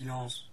Silence.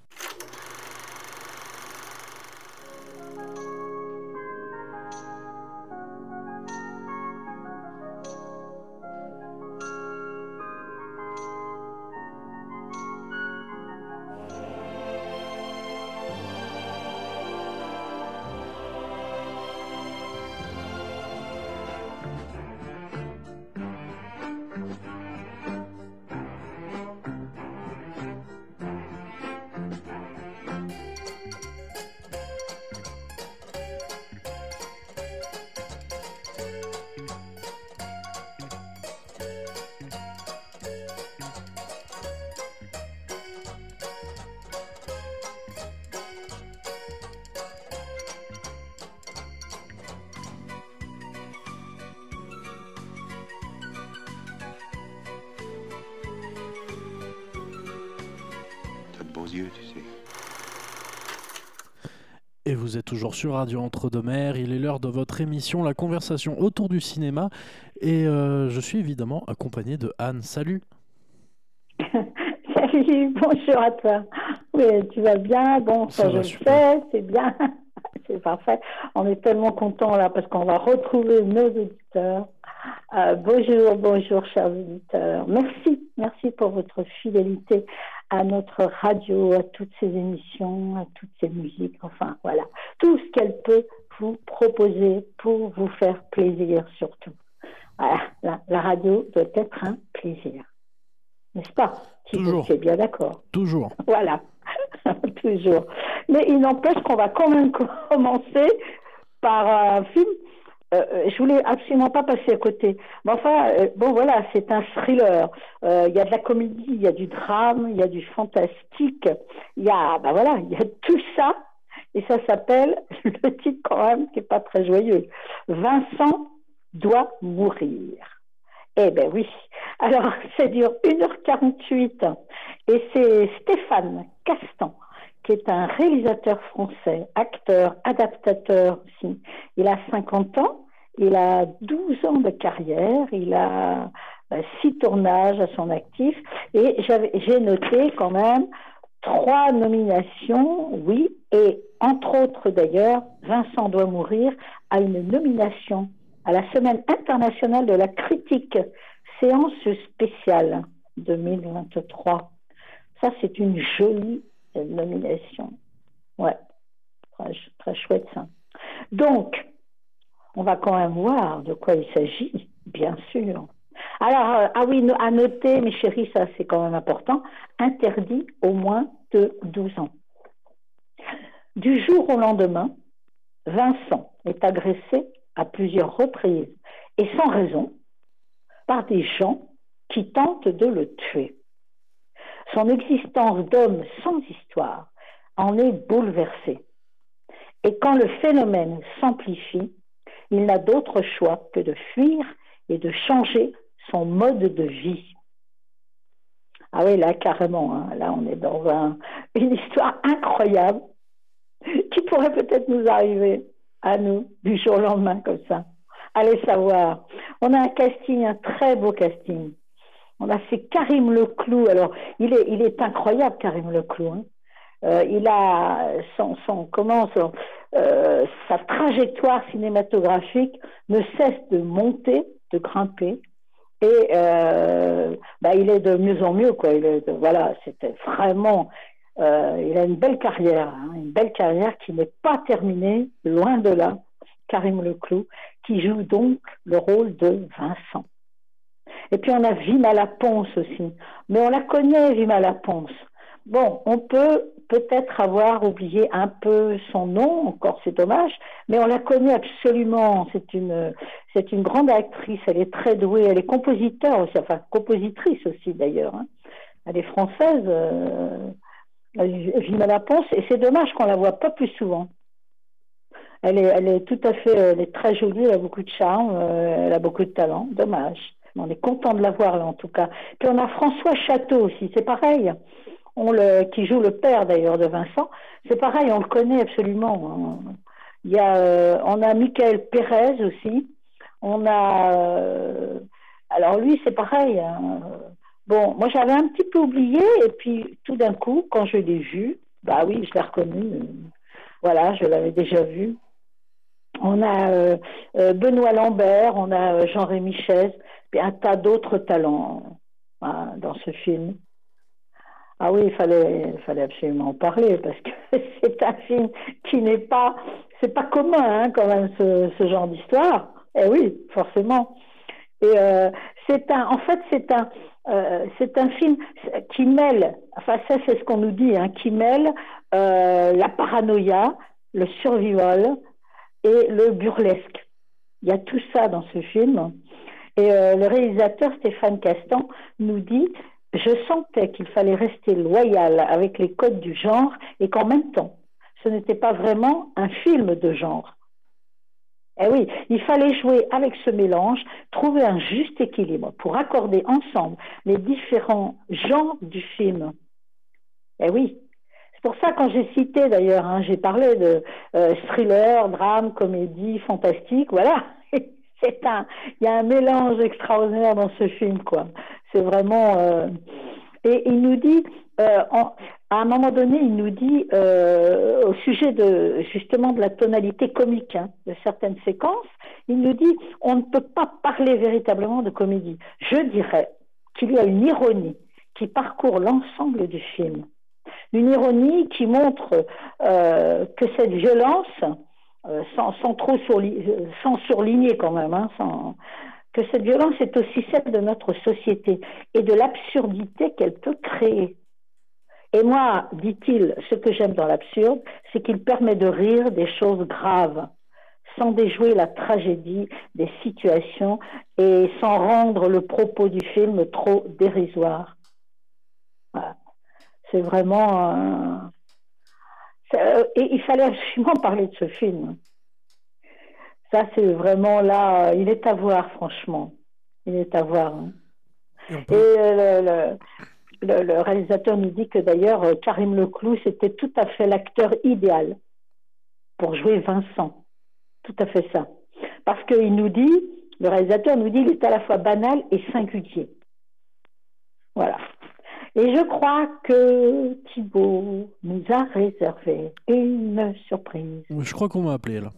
Yeux, tu sais. Et vous êtes toujours sur Radio Entre-deux-Mers. Il est l'heure de votre émission, la conversation autour du cinéma. Et euh, je suis évidemment accompagné de Anne. Salut. Salut, bonjour à toi. Oui, tu vas bien? Bon, ça, Ça je le sais, c'est bien. c'est parfait. On est tellement contents là parce qu'on va retrouver nos auditeurs. Euh, bonjour, bonjour, chers auditeurs. Merci, merci pour votre fidélité à notre radio, à toutes ces émissions, à toutes ces musiques. Enfin, voilà, tout ce qu'elle peut vous proposer pour vous faire plaisir surtout. Voilà, la, la radio doit être un plaisir. N'est-ce pas Thibaut, Toujours. Tu es bien d'accord? Toujours. voilà, toujours. Mais il n'empêche qu'on va quand même commencer par un film. Euh, euh, je voulais absolument pas passer à côté. Mais enfin, euh, bon voilà, c'est un thriller. Il y a de la comédie, il y a du drame, il y a du fantastique. Il y a, ben voilà, il y a tout ça. Et ça s'appelle, le titre quand même, qui est pas très joyeux. Vincent doit mourir. Eh ben oui. Alors, ça dure 1h48 et c'est Stéphane Castan, qui est un réalisateur français, acteur, adaptateur aussi. Il a 50 ans, il a 12 ans de carrière, il a euh, six tournages à son actif et j'ai noté quand même trois nominations, oui, et entre autres d'ailleurs, Vincent doit mourir a une nomination à la Semaine internationale de la critique, séance spéciale 2023. Ça, c'est une jolie nomination. Ouais, très, ch- très chouette ça. Donc, on va quand même voir de quoi il s'agit, bien sûr. Alors, euh, ah oui, à noter, mes chéris, ça c'est quand même important, interdit au moins de 12 ans. Du jour au lendemain, Vincent est agressé à plusieurs reprises et sans raison par des gens qui tentent de le tuer. Son existence d'homme sans histoire en est bouleversée. Et quand le phénomène s'amplifie, il n'a d'autre choix que de fuir et de changer son mode de vie. Ah oui, là, carrément, hein, là, on est dans un- une histoire incroyable qui pourrait peut-être nous arriver à nous du jour au lendemain comme ça. Allez savoir. On a un casting, un très beau casting. On a fait Karim Leclou. Alors, il est, il est incroyable, Karim Leclou. hein. Euh, il a son, son comment euh, sa trajectoire cinématographique ne cesse de monter, de grimper, et euh, bah, il est de mieux en mieux quoi. Il est voilà, c'était vraiment. il a une belle carrière, hein, une belle carrière qui n'est pas terminée, loin de là. Karim Leclou, qui joue donc le rôle de Vincent. Et puis on a Vimala Ponce aussi. Mais on la connaît, Vimala Ponce. Bon, on peut peut-être avoir oublié un peu son nom, encore c'est dommage, mais on la connaît absolument. C'est une, c'est une grande actrice, elle est très douée, elle est compositeur aussi, enfin compositrice aussi d'ailleurs. hein. Elle est française, euh, Vimala Ponce, et c'est dommage qu'on la voit pas plus souvent. Elle est, elle est tout à fait, elle est très jolie, elle a beaucoup de charme, euh, elle a beaucoup de talent. Dommage. On est content de la voir là en tout cas. Puis on a François Château aussi, c'est pareil. Qui joue le père d'ailleurs de Vincent. C'est pareil, on le connaît absolument. euh, on a Michael Pérez aussi. On a, euh, alors lui c'est pareil. hein. Bon, moi j'avais un petit peu oublié, et puis tout d'un coup, quand je l'ai vu, bah oui, je l'ai reconnu. Voilà, je l'avais déjà vu. On a euh, Benoît Lambert, on a Jean-Rémy Chaise, et un tas d'autres talents hein, dans ce film. Ah oui, il fallait, il fallait absolument en parler parce que c'est un film qui n'est pas, c'est pas commun hein, quand même ce, ce genre d'histoire. Eh oui, forcément. Et euh, c'est un, en fait, c'est un, euh, c'est un film qui mêle, enfin ça c'est ce qu'on nous dit, hein, qui mêle euh, la paranoïa, le survival et le burlesque. Il y a tout ça dans ce film. Et euh, le réalisateur Stéphane Castan nous dit Je sentais qu'il fallait rester loyal avec les codes du genre et qu'en même temps, ce n'était pas vraiment un film de genre. Eh oui, il fallait jouer avec ce mélange, trouver un juste équilibre pour accorder ensemble les différents genres du film. Eh oui. C'est pour ça quand j'ai cité d'ailleurs, hein, j'ai parlé de euh, thriller, drame, comédie, fantastique, voilà. C'est un, il y a un mélange extraordinaire dans ce film, quoi. C'est vraiment. Euh, et il nous dit, euh, à un moment donné, il nous dit euh, au sujet de justement de la tonalité comique hein, de certaines séquences, il nous dit on ne peut pas parler véritablement de comédie. Je dirais qu'il y a une ironie qui parcourt l'ensemble du film, une ironie qui montre euh, que cette violence, euh, sans, trop sans surligner quand même, hein, que cette violence est aussi celle de notre société et de l'absurdité qu'elle peut créer. Et moi, dit-il, ce que j'aime dans l'absurde, c'est qu'il permet de rire des choses graves, sans déjouer la tragédie des situations et sans rendre le propos du film trop dérisoire. C'est vraiment... Et il fallait absolument parler de ce film. Ça, c'est vraiment là, il est à voir, franchement. Il est à voir. Hein. Et, le, le, réalisateur nous dit que d'ailleurs, euh, Karim Leclou, c'était tout à fait l'acteur idéal pour jouer Vincent. Tout à fait ça. Parce qu'il nous dit, le réalisateur nous dit, il est à la fois banal et singulier. Et je crois que Thibault nous a réservé une surprise. Je crois qu'on m'a appelé là.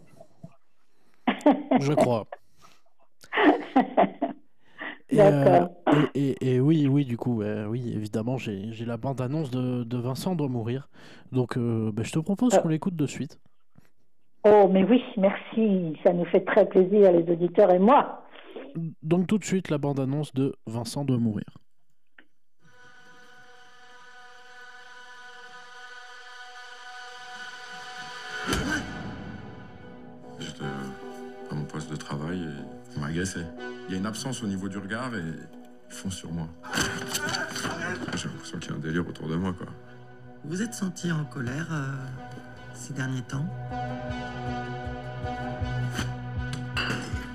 je crois. Euh, et, et, oui, oui, du coup, oui, évidemment, j'ai la bande-annonce de, de, Vincent doit mourir. Donc, euh, ben, je te propose qu'on l'écoute de suite. Oh, mais oui, merci. Ça nous fait très plaisir, les auditeurs et moi. Donc, tout de suite, la bande-annonce de Vincent doit mourir. Agressé. Il y a une absence au niveau du regard et ils font sur moi. J'ai l'impression qu'il y a un délire autour de moi, quoi. Vous êtes senti en colère euh, ces derniers temps?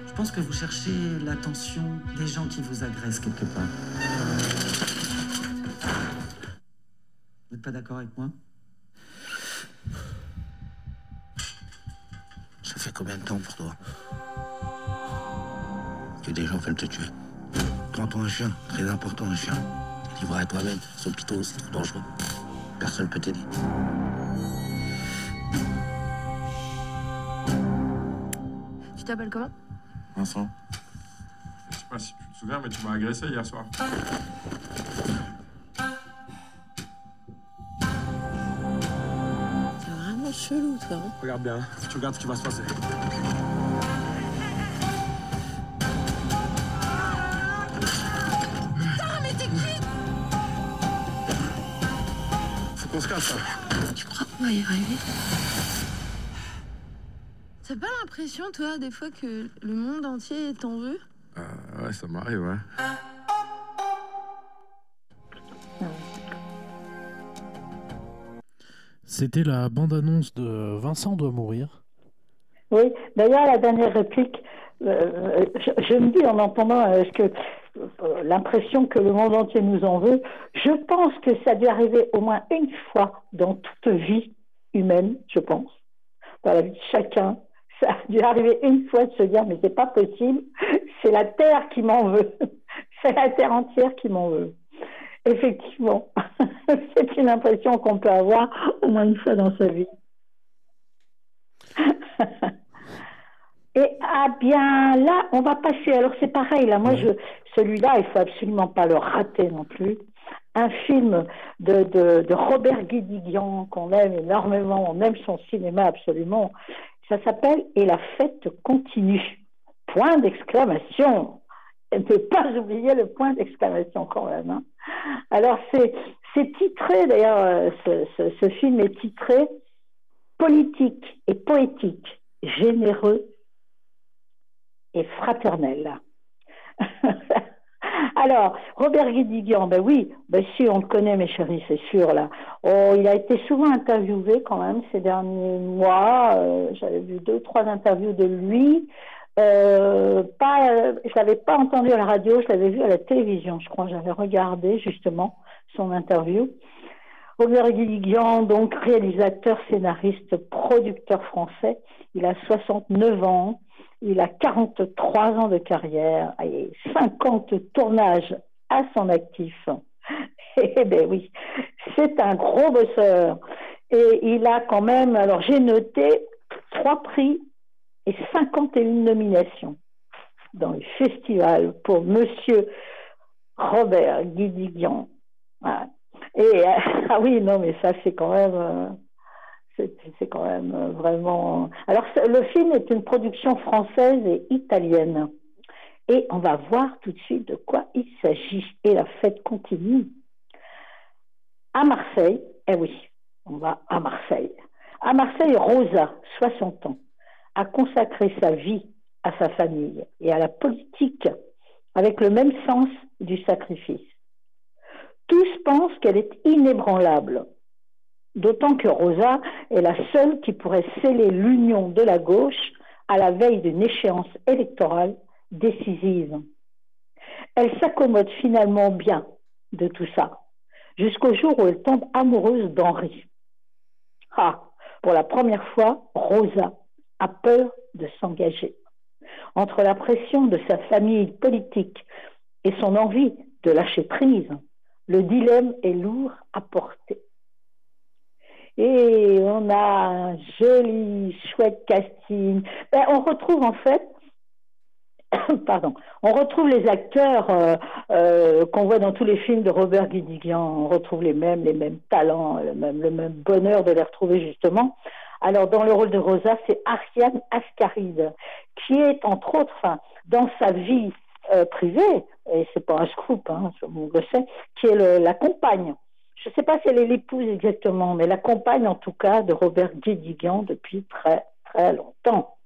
Je pense que vous cherchez l'attention des gens qui vous agressent quelque part. Vous n'êtes pas d'accord avec moi? Ça fait combien de temps pour toi? Que des gens veulent te tuer. Prends-toi un chien, très important un chien. Livre à toi-même, son pitot, c'est trop dangereux. Personne peut t'aider. Tu t'appelles comment? Vincent. Je sais pas si tu te souviens, mais tu m'as agressé hier soir. C'est vraiment chelou, toi. Hein. Regarde bien, tu regardes ce qui va se passer. On se casse, Tu crois qu'on va y arriver T'as pas l'impression, toi, des fois, que le monde entier t'en veut? Euh, Ouais, ça m'arrive, ouais. C'était la bande-annonce de Vincent doit mourir. Oui, d'ailleurs, la dernière réplique, euh, je, me dis en entendant euh, ce que euh, l'impression que le monde entier nous en veut. Je pense que ça a dû arriver au moins une fois dans toute vie humaine, je pense, dans la vie de chacun. Ça a dû arriver une fois de se dire mais c'est pas possible, c'est la terre qui m'en veut, c'est la terre entière qui m'en veut. Effectivement. C'est une impression qu'on peut avoir au moins une fois dans sa vie. Et ah bien là, on va passer. Alors c'est pareil là. Moi, je celui-là, il faut absolument pas le rater non plus. Un film de, de, Robert Guédiguian qu'on aime énormément. On aime son cinéma absolument. Ça s'appelle Et la fête continue. Point d'exclamation. Ne pas oublier le point d'exclamation quand même. Hein. Alors c'est c'est titré d'ailleurs. Euh, ce, ce, ce film est titré politique et poétique, généreux et fraternel. Alors, Robert Guédiguian, ben oui, ben si, on le connaît, mes chéris, c'est sûr, là. Oh, il a été souvent interviewé quand même ces derniers mois. Euh, j'avais vu deux, trois interviews de lui. Euh, pas, je l'avais pas entendu à la radio, je l'avais vu à la télévision, je crois. J'avais regardé justement son interview. Robert Guédiguian, donc réalisateur, scénariste, producteur français. Il a 69 ans. Il a 43 ans de carrière et 50 tournages à son actif. Eh bien oui, c'est un gros bosseur. Et il a quand même, alors j'ai noté trois prix et 51 nominations dans le festival pour Monsieur Robert Guédiguian. Et euh, ah oui, non, mais ça c'est quand même euh, c'est quand même euh, vraiment. Alors, le film est une production française et italienne. Et on va voir tout de suite de quoi il s'agit. Et la fête continue. À Marseille, eh oui, on va à Marseille. À Marseille, Rosa, 60 ans, a consacré sa vie à sa famille et à la politique avec le même sens du sacrifice. Tous pensent qu'elle est inébranlable, D'autant que Rosa est la seule qui pourrait sceller l'union de la gauche à la veille d'une échéance électorale décisive. Elle s'accommode finalement bien de tout ça, jusqu'au jour où elle tombe amoureuse d'Henri. Ah, pour la première fois, Rosa a peur de s'engager. Entre la pression de sa famille politique et son envie de lâcher prise, le dilemme est lourd à porter. Et on a un joli, chouette casting. Ben, on retrouve en fait, pardon, on retrouve les acteurs euh, euh, qu'on voit dans tous les films de Robert Guédiguian. On retrouve les mêmes, les mêmes talents, le même, bonheur de les retrouver justement. Alors, dans le rôle de Rosa, c'est Ariane Ascaride, qui est, entre autres, dans sa vie euh, privée, et c'est pas un scoop, hein, le sait, qui est la compagne je ne sais pas si elle est l'épouse exactement, mais la compagne en tout cas de Robert Guédiguian depuis très très longtemps.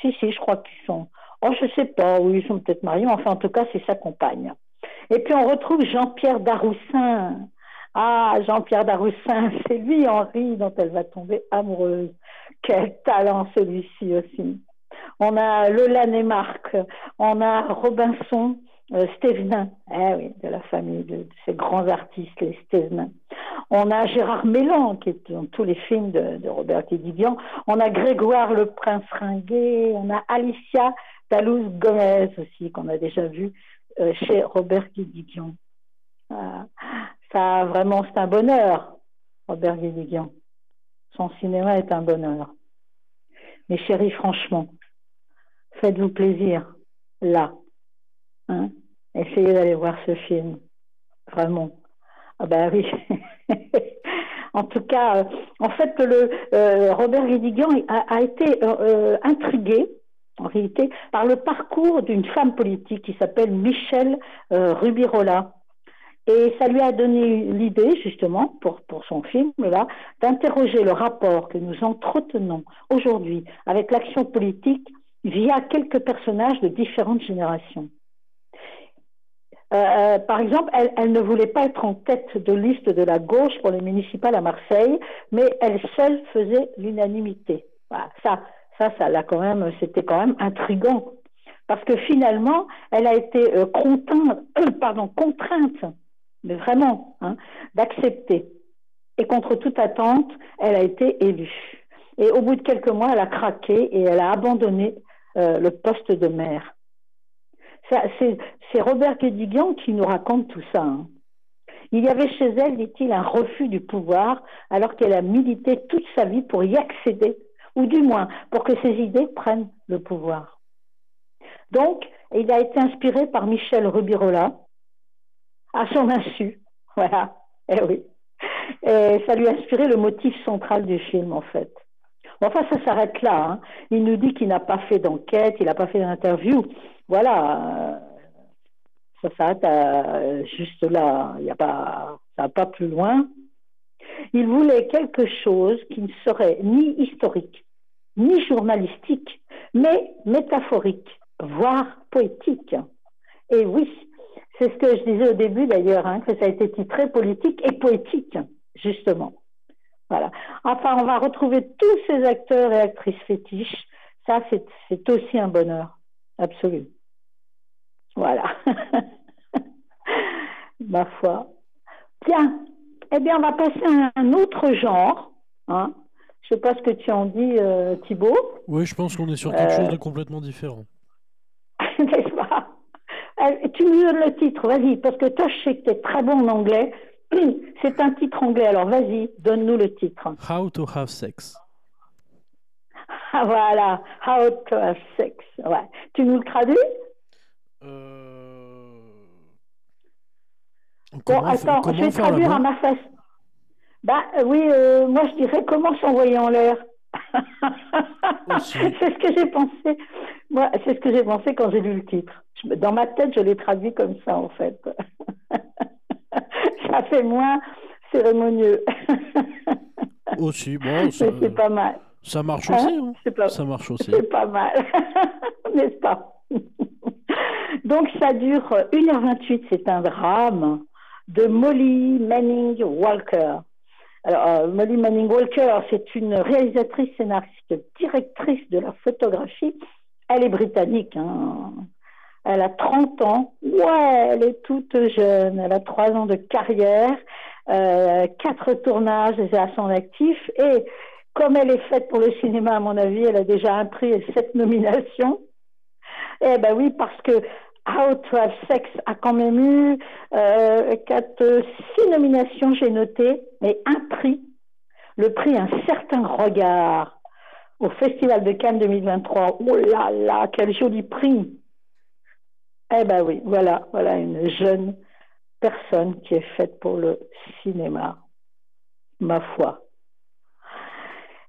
Si, si, je crois qu'ils sont. Oh, je ne sais pas, oui, ils sont peut-être mariés, enfin en tout cas c'est sa compagne. Et puis on retrouve Jean-Pierre Daroussin. Ah, Jean-Pierre Daroussin, c'est lui, Henri, dont elle va tomber amoureuse. Quel talent celui-ci aussi. On a Lola Marc, on a Robinson, euh, eh oui, de la famille de, ces grands artistes, les Stévenin. On a Gérard Mélan, qui est dans tous les films de, Robert Guédiguian. On a Grégoire le Prince Ringuet. On a Alicia Dalouse Gomez aussi, qu'on a déjà vu euh, chez Robert Guédiguian. Ah, ça, vraiment, c'est un bonheur, Robert Guédiguian. Son cinéma est un bonheur. Mes chéris, franchement, faites-vous plaisir, là. Hein? Essayez d'aller voir ce film. Vraiment. Ah ben oui. en tout cas, euh, en fait, le, euh, Robert Guédiguian a, été euh, intrigué, en réalité, par le parcours d'une femme politique qui s'appelle Michelle Rubirola. Et ça lui a donné l'idée, justement, pour, pour son film, là, d'interroger le rapport que nous entretenons aujourd'hui avec l'action politique via quelques personnages de différentes générations. Euh, euh, par exemple, elle, ne voulait pas être en tête de liste de la gauche pour les municipales à Marseille, mais elle seule faisait l'unanimité. ça, ça, ça l'a quand même, c'était quand même intrigant, parce que finalement, elle a été euh, contrainte, pardon, contrainte, mais vraiment, hein, d'accepter. Et contre toute attente, elle a été élue. Et au bout de quelques mois, elle a craqué et elle a abandonné le poste de maire c'est Robert Guédiguian qui nous raconte tout ça. Hein. Il y avait chez elle, dit-il, un refus du pouvoir, alors qu'elle a milité toute sa vie pour y accéder, ou du moins pour que ses idées prennent le pouvoir. Donc, il a été inspiré par Michel Rubirola, à son insu. Voilà, eh oui. Et ça lui a inspiré le motif central du film, en fait. Enfin, ça s'arrête là. Hein. Il nous dit qu'il n'a pas fait d'enquête, il n'a pas fait d'interview. Voilà, ça s'arrête juste là. Il n'y a pas, ça pas plus loin. Il voulait quelque chose qui ne serait ni historique, ni journalistique, mais métaphorique, voire poétique. Et oui, c'est ce que je disais au début d'ailleurs, hein, que ça a été titré politique et poétique, justement. Voilà. Enfin, on va retrouver tous ces acteurs et actrices fétiches. Ça, c'est aussi un bonheur, absolu. Voilà. Ma foi. Tiens, eh bien, on va passer à un autre genre. Hein. Je ne sais pas ce que tu en dis, euh, Thibault. Oui, je pense qu'on est sur quelque chose de euh. complètement différent. N'est-ce pas? Euh, Tu me donnes le titre, vas-y, parce que toi, je sais que tu es très bon en anglais. C'est un titre anglais, alors vas-y, donne-nous le titre. How to have sex. Ah, voilà, How to have sex. Ouais. Tu nous le traduis? Euh... Bon, attends, je vais traduire à ma face. Bah oui, euh, moi je dirais comment s'envoyer en l'air? c'est ce que j'ai pensé. Moi, c'est ce que j'ai pensé quand j'ai lu le titre. Dans ma tête, je l'ai traduit comme ça, en fait. ça fait moins cérémonieux. aussi, bon, c'est pas mal. Ça marche aussi. Hein, hein Ça marche aussi. C'est pas mal, n'est-ce pas? Donc ça dure 1h28, c'est un drame de Molly Manning Walker. Alors, euh, Molly Manning Walker, c'est une réalisatrice, scénariste, directrice de la photographie. Elle est britannique. Hein. Elle a 30 ans. Ouais, elle est toute jeune. Elle a 3 ans de carrière, euh, 4 tournages à son actif. Et comme elle est faite pour le cinéma, à mon avis, elle a déjà un prix et 7 nominations. Eh ben oui, parce que How to Have Sex a quand même eu euh, quatre, six nominations, j'ai noté, mais un prix, le prix Un certain regard au Festival de Cannes 2023. Oh là là, quel joli prix Eh ben oui, voilà, voilà une jeune personne qui est faite pour le cinéma, ma foi.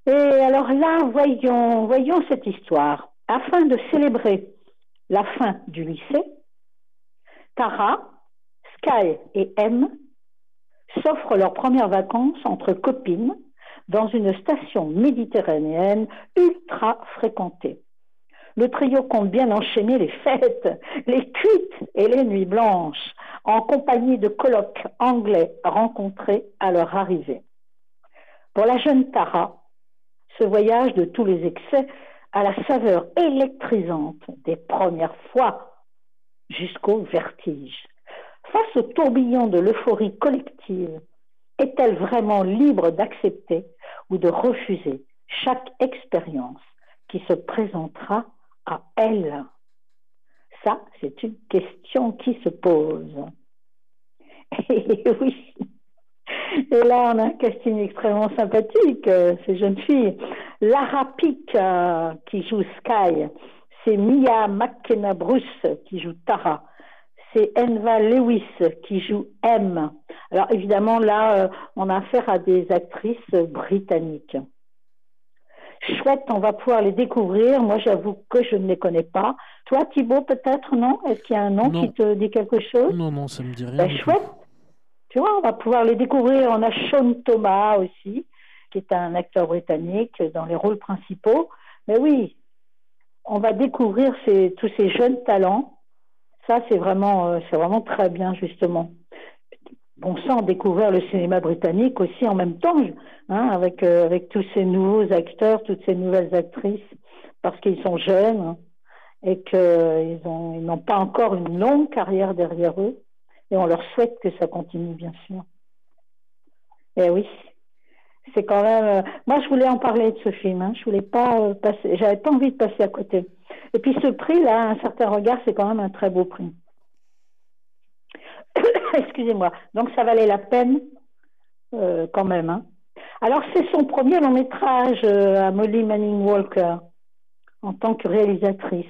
Et alors là, voyons, voyons cette histoire. Afin de célébrer la fin du lycée, Tara, Sky et M s'offrent leurs premières vacances entre copines dans une station méditerranéenne ultra fréquentée. Le trio compte bien enchaîner les fêtes, les cuites et les nuits blanches en compagnie de colloques anglais rencontrés à leur arrivée. Pour la jeune Tara, ce voyage de tous les excès à la saveur électrisante des premières fois jusqu'au vertige. Face au tourbillon de l'euphorie collective, est-elle vraiment libre d'accepter ou de refuser chaque expérience qui se présentera à elle Ça, c'est une question qui se pose. Et oui, et là, on a un casting extrêmement sympathique, euh, ces jeunes filles. Lara Pick, euh, qui joue Sky, c'est Mia McKenna Bruce qui joue Tara, c'est Enva Lewis qui joue M. Alors évidemment, là, euh, on a affaire à des actrices britanniques. Chouette, on va pouvoir les découvrir. Moi, j'avoue que je ne les connais pas. Toi, Thibault, peut-être, non? Est-ce qu'il y a un nom qui te dit quelque chose? Non, non, ça me dit rien. Ben, chouette. Tu vois, on va pouvoir les découvrir. On a Sean Thomas aussi, qui est un acteur britannique dans les rôles principaux. Mais oui, on va découvrir tous ces jeunes talents. Ça, c'est vraiment, euh, c'est vraiment très bien, justement. Bon sang, découvrir le cinéma britannique aussi en même temps, hein, avec, euh, avec tous ces nouveaux acteurs, toutes ces nouvelles actrices, parce qu'ils sont jeunes hein, et qu'ils n'ont pas encore une longue carrière derrière eux et on leur souhaite que ça continue, bien sûr. Eh oui, c'est quand même. Euh, moi, je voulais en parler de ce film. Hein. Je voulais pas euh, passer. J'avais pas envie de passer à côté. Et puis ce prix-là, un certain regard, c'est quand même un très beau prix. excusez-moi. Donc ça valait la peine euh, quand même. Hein. Alors c'est son premier long métrage euh, à Molly Manning Walker en tant que réalisatrice.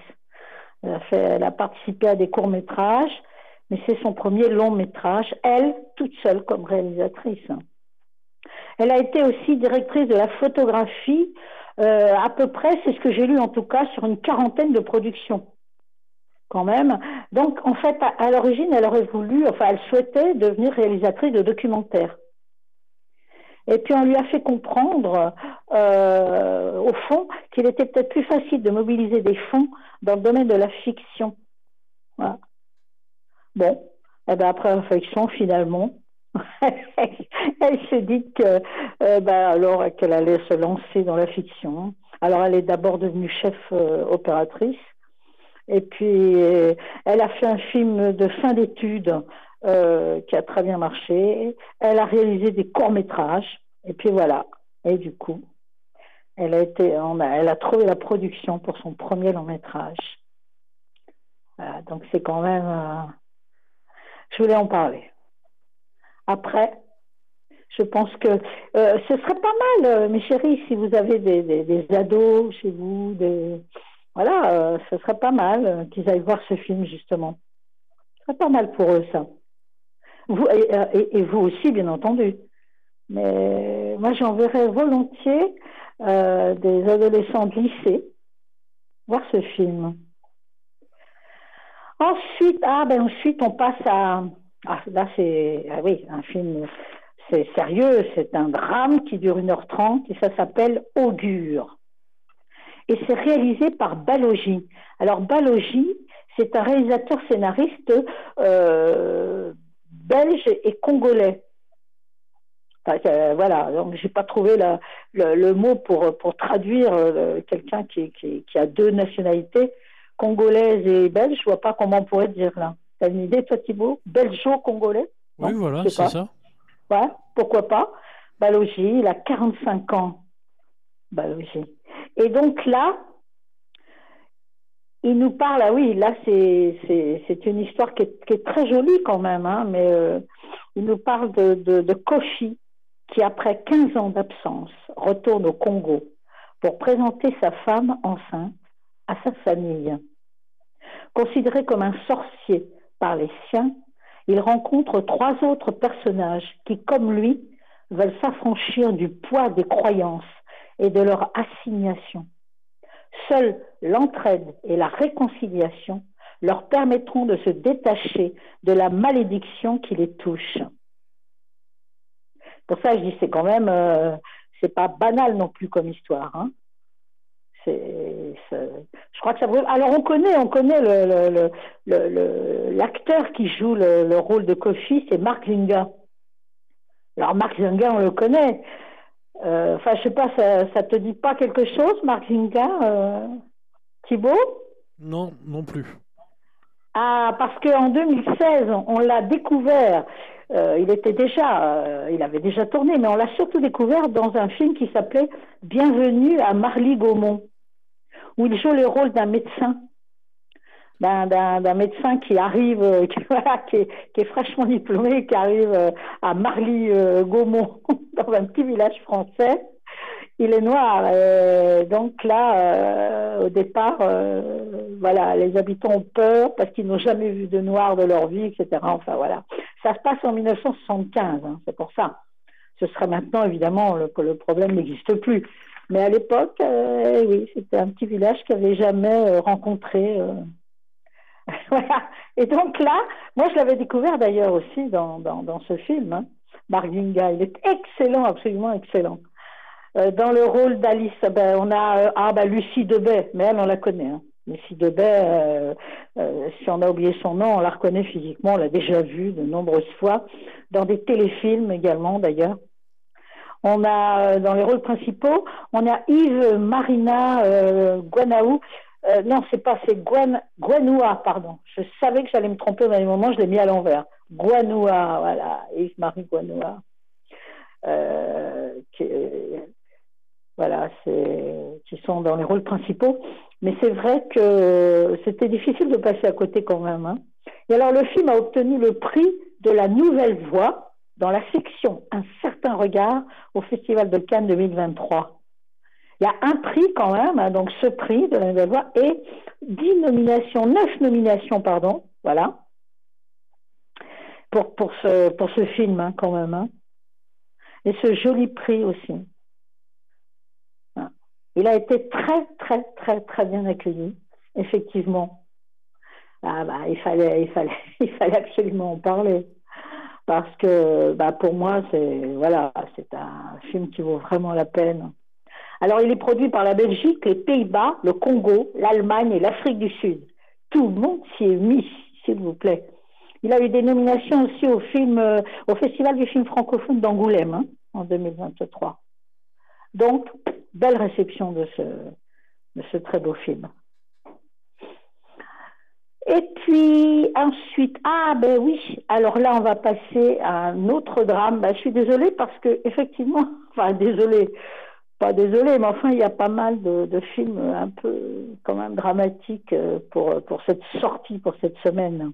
Elle a, participé à des courts métrages, mais c'est son premier long métrage, elle toute seule comme réalisatrice. Elle a été aussi directrice de la photographie, euh, à peu près, c'est ce que j'ai lu en tout cas, sur une quarantaine de productions quand même. Donc, en fait, à, l'origine, elle aurait voulu, enfin, elle souhaitait devenir réalisatrice de documentaires. Et puis, on lui a fait comprendre, euh, au fond, qu'il était peut-être plus facile de mobiliser des fonds dans le domaine de la fiction. Bon, et eh ben après réflexion, finalement, elle s'est dit que, euh, ben, alors qu'elle allait se lancer dans la fiction. Alors, elle est d'abord devenue chef euh, opératrice. Et puis, euh, elle a fait un film de fin d'études euh, qui a très bien marché. Elle a réalisé des courts-métrages. Et puis voilà. Et du coup, elle a, été, on a, elle a trouvé la production pour son premier long-métrage. Voilà, donc c'est quand même... Euh, je voulais en parler. Après, je pense que ce serait pas mal, mes chéris, si vous avez des, des, ados chez vous, des, voilà, euh, ce serait pas mal euh, qu'ils aillent voir ce film, justement. Ce serait pas mal pour eux, ça. Vous, et, euh, vous aussi, bien entendu. Mais moi, j'enverrais volontiers des adolescents de lycée voir ce film. Ensuite, ah ben ensuite, on passe à. Ah, là, c'est. Ah oui, un film. C'est sérieux, c'est un drame qui dure 1h30 et ça s'appelle Augure et c'est réalisé par Balogi. Alors Balogi, c'est un réalisateur scénariste euh, belge et congolais. Euh, voilà, donc j'ai pas trouvé le, mot pour, pour traduire euh, quelqu'un qui, qui, a deux nationalités, congolaise et belge. Je vois pas comment on pourrait dire là. T'as une idée, toi, Thibault Belgeo-congolais? Oui, voilà, c'est ça. Ouais, pourquoi pas? Balogi, il a 45 ans. Balogi. Et donc là, il nous parle, ah oui, là c'est une histoire qui est, très jolie quand même, hein, mais euh, il nous parle de, de, qui, après 15 ans d'absence, retourne au Congo pour présenter sa femme enceinte à sa famille. Considéré comme un sorcier par les siens, il rencontre trois autres personnages qui, comme lui, veulent s'affranchir du poids des croyances et de leur assignation. Seule l'entraide et la réconciliation leur permettront de se détacher de la malédiction qui les touche. Pour ça, je dis c'est quand même, euh, c'est pas banal non plus comme histoire. Hein. Je crois que ça. Alors on connaît, on connaît l'acteur qui joue le, rôle de Kofi, c'est Marc Zinga. Alors Marc Zinga, on le connaît. Euh, enfin, je sais pas, ça, ça te dit pas quelque chose, Marc Zinga, euh, Thibault? Non, non plus. Ah, parce qu'en 2016, on, l'a découvert. Euh, il était déjà, il avait déjà tourné, mais on l'a surtout découvert dans un film qui s'appelait Bienvenue à Marly-Gaumont, où il joue le rôle d'un médecin d'un médecin qui arrive, euh, qui, voilà, qui, est, qui, est, fraîchement diplômé, qui arrive euh, à Marly-Gaumont, dans un petit village français. Il est noir. donc là, euh, au départ, voilà, les habitants ont peur parce qu'ils n'ont jamais vu de noir de leur vie, etc. Enfin voilà. Ça se passe en 1975, hein, c'est pour ça. Ce serait maintenant, évidemment, le, le problème n'existe plus. Mais à l'époque, oui, c'était un petit village qui n'avait jamais rencontré voilà. Et donc là, moi je l'avais découvert d'ailleurs aussi dans, dans, ce film, hein. Il est excellent, absolument excellent. Euh, dans le rôle d'Alice, ben, on a euh, ah, ben, Lucie Debay, mais elle, on la connaît. Hein. Lucie Debay, euh, si on a oublié son nom, on la reconnaît physiquement, on l'a déjà vue de nombreuses fois, dans des téléfilms également d'ailleurs. On a dans les rôles principaux, on a Yves Marina Guanaou, euh, non, c'est pas, c'est Guan, Guanoua, pardon. Je savais que j'allais me tromper au dernier moment, je l'ai mis à l'envers. Guanoua, voilà, Yves-Marie Guanoua. Euh, qui, voilà, c'est, qui sont dans les rôles principaux. Mais c'est vrai que c'était difficile de passer à côté quand même. Hein. Et alors, le film a obtenu le prix de la nouvelle voix dans la section Un certain regard au Festival de Cannes 2023. Il y a un prix quand même, hein, donc ce prix de la nouvelle voix et dix nominations, neuf nominations, pardon, voilà, pour, pour, ce, pour ce film hein, quand même. Hein. Et ce joli prix aussi. Il a été très, très, très, très bien accueilli, effectivement. Ah bah, il fallait, il fallait, il fallait absolument en parler parce que, bah, pour moi, c'est voilà, c'est un film qui vaut vraiment la peine. Alors, il est produit par la Belgique, les Pays-Bas, le Congo, l'Allemagne et l'Afrique du Sud. Tout le monde s'y est mis, s'il vous plaît. Il a eu des nominations aussi au film, euh, au Festival du film francophone d'Angoulême hein, en 2023. Donc, belle réception de ce, très beau film. Et puis ensuite, ah ben oui, alors là on va passer à un autre drame. Ben, je suis désolée parce que effectivement, enfin désolée, pas désolée, mais enfin il y a pas mal de, films un peu quand même dramatiques euh, pour, pour cette sortie, pour cette semaine.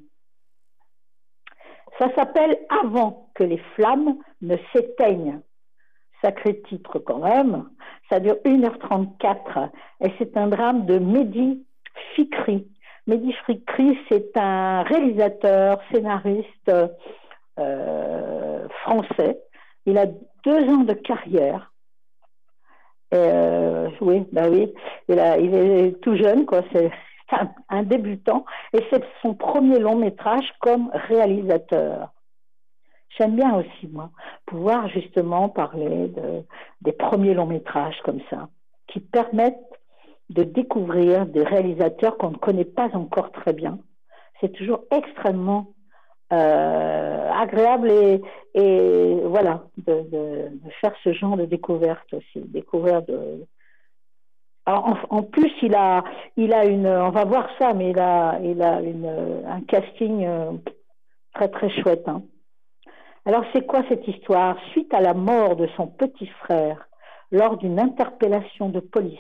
Ça s'appelle Avant que les flammes ne s'éteignent. Sacré titre quand même. Ça dure 1h34 et c'est un drame de Mehdi Fikri. Mehdi Fikri, c'est un réalisateur, scénariste euh, français. Il a deux ans de carrière. Euh, oui, bah oui. Il, est tout jeune, quoi. C'est un, débutant. Et c'est son premier long métrage comme réalisateur. J'aime bien aussi, moi, pouvoir justement parler de, des premiers longs métrages comme ça, qui permettent de découvrir des réalisateurs qu'on ne connaît pas encore très bien. C'est toujours extrêmement euh, agréable et, et voilà de, de, faire ce genre de découverte aussi, découvrir de. Alors en, en, plus, il a, il a une, on va voir ça, mais il a, il a une, un casting euh, très très chouette. Hein. Alors c'est quoi cette histoire? Suite à la mort de son petit frère lors d'une interpellation de police,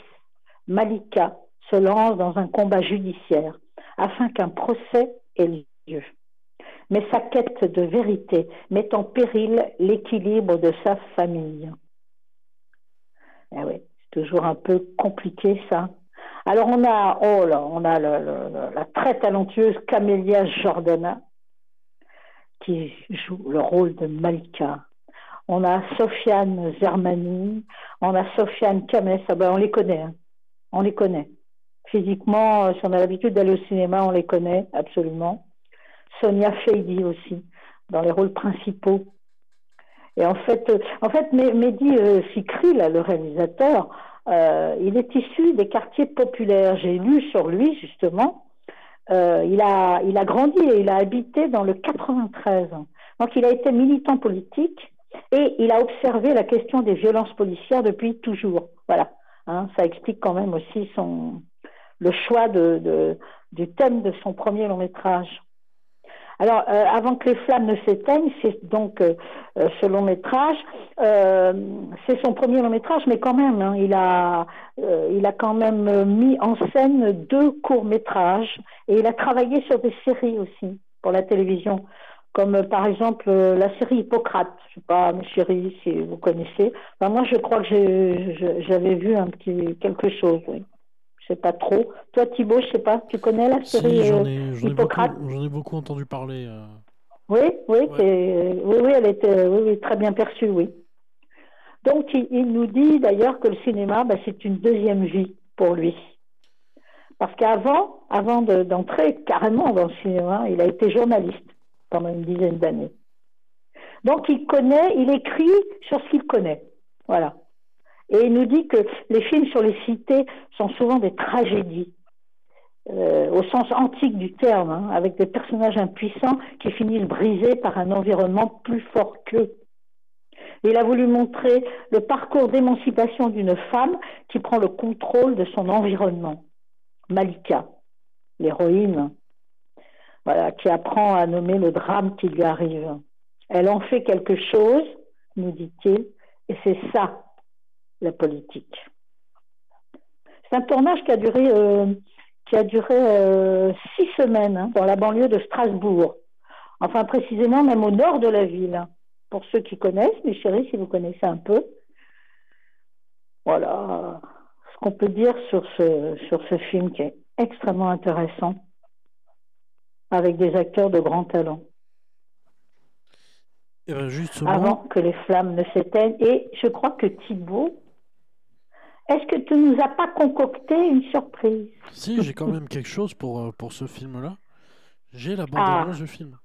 Malika se lance dans un combat judiciaire afin qu'un procès ait lieu. Mais sa quête de vérité met en péril l'équilibre de sa famille. Eh oui, c'est toujours un peu compliqué ça. Alors on a, oh là, on a la très talentueuse Camélia Jordana qui joue le rôle de Malika. On a Sofiane Zermani, on a Sofiane Kames, ah ben on les connaît, hein. on les connaît. Physiquement, euh, si on a l'habitude d'aller au cinéma, on les connaît absolument. Sonia Feidi aussi, dans les rôles principaux. Et en fait, euh, en fait Mehdi euh, Fikri, là, le réalisateur, euh, il est issu des quartiers populaires. J'ai lu sur lui, justement, il, a, il a grandi et il a habité dans le 93. Donc il a été militant politique et il a observé la question des violences policières depuis toujours. Voilà, hein, ça explique quand même aussi son, le choix de, du thème de son premier long métrage. Alors, euh, avant que les flammes ne s'éteignent, c'est donc euh, euh ce long métrage. Euh, c'est son premier long métrage, mais quand même, hein, il a, euh, il a quand même mis en scène deux courts métrages et il a travaillé sur des séries aussi pour la télévision, comme par exemple la série Hippocrate. Je sais pas, mes chéris, si vous connaissez. Enfin, moi, je crois que j'avais vu un petit quelque chose. Oui sais pas trop. Toi, Thibault, je sais pas, tu connais la série si, j'en ai, euh, Hippocrate J'en ai, ai, beaucoup entendu parler. Euh... Oui, oui, ouais. oui, oui, elle était oui, oui, très bien perçue, oui. Donc, il, il nous dit d'ailleurs que le cinéma, bah, c'est une deuxième vie pour lui. Parce qu'avant, avant, avant d'entrer de, carrément dans le cinéma, il a été journaliste pendant une dizaine d'années. Donc, il connaît, il écrit sur ce qu'il connaît. Voilà. Et il nous dit que les films sur les cités sont souvent des tragédies, euh, au sens antique du terme, hein, avec des personnages impuissants qui finissent brisés par un environnement plus fort qu'eux. Il a voulu montrer le parcours d'émancipation d'une femme qui prend le contrôle de son environnement. Malika, l'héroïne, voilà, qui apprend à nommer le drame qui lui arrive. Elle en fait quelque chose, nous dit-il, et c'est ça la politique. C'est un tournage qui a duré, euh, qui a duré euh, six semaines hein, dans la banlieue de Strasbourg, Enfin, précisément, même au nord de la ville. Pour ceux qui connaissent, mes chéris, si vous connaissez un peu. Voilà ce qu'on peut dire sur ce, sur ce film qui est extrêmement intéressant, avec des acteurs de grand talent. Et ben justement, Avant que les flammes ne s'éteignent. Et je crois que Thibault, est-ce que tu nous as pas concocté une surprise? Si j'ai quand même quelque chose pour, euh, pour ce film-là. J'ai la Ah. bande-annonce du film.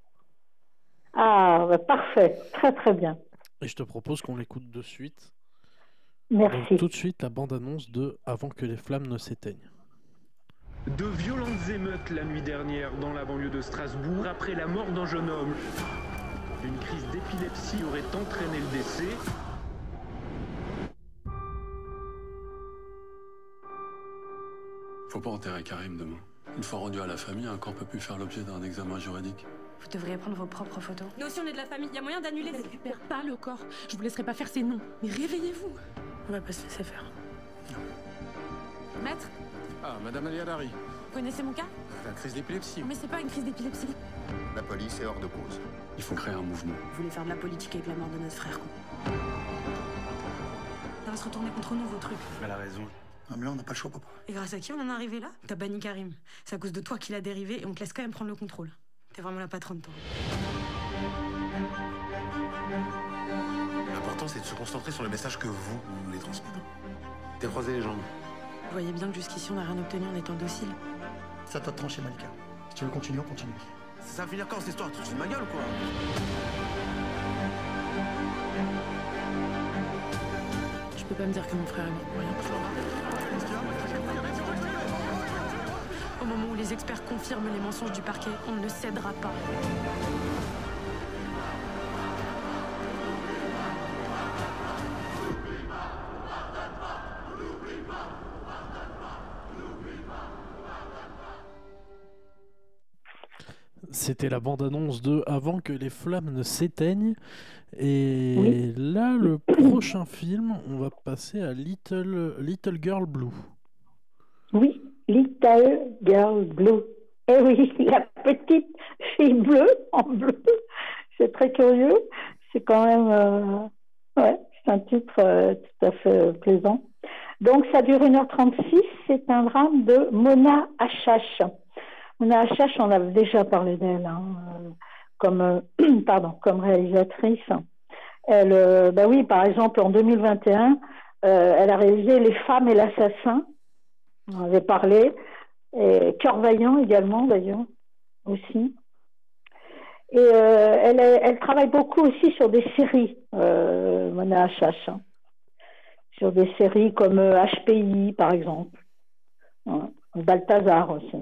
Ah, bah, parfait, très très bien. Et je te propose qu'on l'écoute de suite. Merci. Donc, tout de suite, la bande-annonce de Avant que les flammes ne s'éteignent. De violentes émeutes la nuit dernière dans la banlieue de Strasbourg après la mort d'un jeune homme. Une crise d'épilepsie aurait entraîné le décès. Faut pas enterrer Karim demain. Une fois rendu à la famille, un corps peut plus faire l'objet d'un examen juridique. Vous devriez prendre vos propres photos. Nous aussi on est de la famille, il y a moyen d'annuler. Ne récupère pas le corps. Je vous laisserai pas faire ces noms. Mais réveillez-vous. On va pas se laisser faire. Maître, Ah, Madame Aliadari, vous connaissez mon cas la crise d'épilepsie. Mais c'est pas une crise d'épilepsie. La police est hors de cause. Il faut créer un mouvement. Vous voulez faire de la politique avec la mort de notre frère, quoi. Ça va se retourner contre nous, vos trucs. Elle a raison. Ah, mais là, on n'a pas le choix, papa. Et grâce à qui on en est arrivé là? T'as banni Karim. C'est à cause de toi qu'il a dérivé et on te laisse quand même prendre le contrôle. T'es vraiment la patronne, toi. L'important, c'est de se concentrer sur le message que vous, vous voulez transmettre. T'es croisé les jambes. Vous voyez bien que jusqu'ici on n'a rien obtenu en étant docile. Ça t'a tranché, Malika. Si tu veux continuer, on continue. Ça va finir quand cette histoire? Tu te fous de ma gueule, quoi? Tu peux pas me dire que mon frère est mort pour rien. Au moment où les experts confirment les mensonges du parquet, on ne cédera pas. C'était la bande-annonce de Avant que les flammes ne s'éteignent. Et Oui. là, le prochain film, on va passer à Little, Little Girl Blue. Oui, Little Girl Blue. Eh oui, la petite fille bleue en bleu. C'est très curieux. C'est quand même, euh, ouais, c'est un titre euh, tout à fait euh, plaisant. Donc ça dure 1h36. C'est un drame de Mona Achache. Mona Achache, on avait déjà parlé d'elle, hein, comme, euh, pardon, comme réalisatrice. Elle, euh, bah oui, par exemple, en 2021, euh, elle a réalisé Les femmes et l'assassin. On avait parlé. Et Cœur vaillant également, d'ailleurs, aussi. Et elle, elle travaille beaucoup aussi sur des séries, Mona Achache. hein. Sur des séries comme HPI, par exemple. Ouais. Balthazar aussi.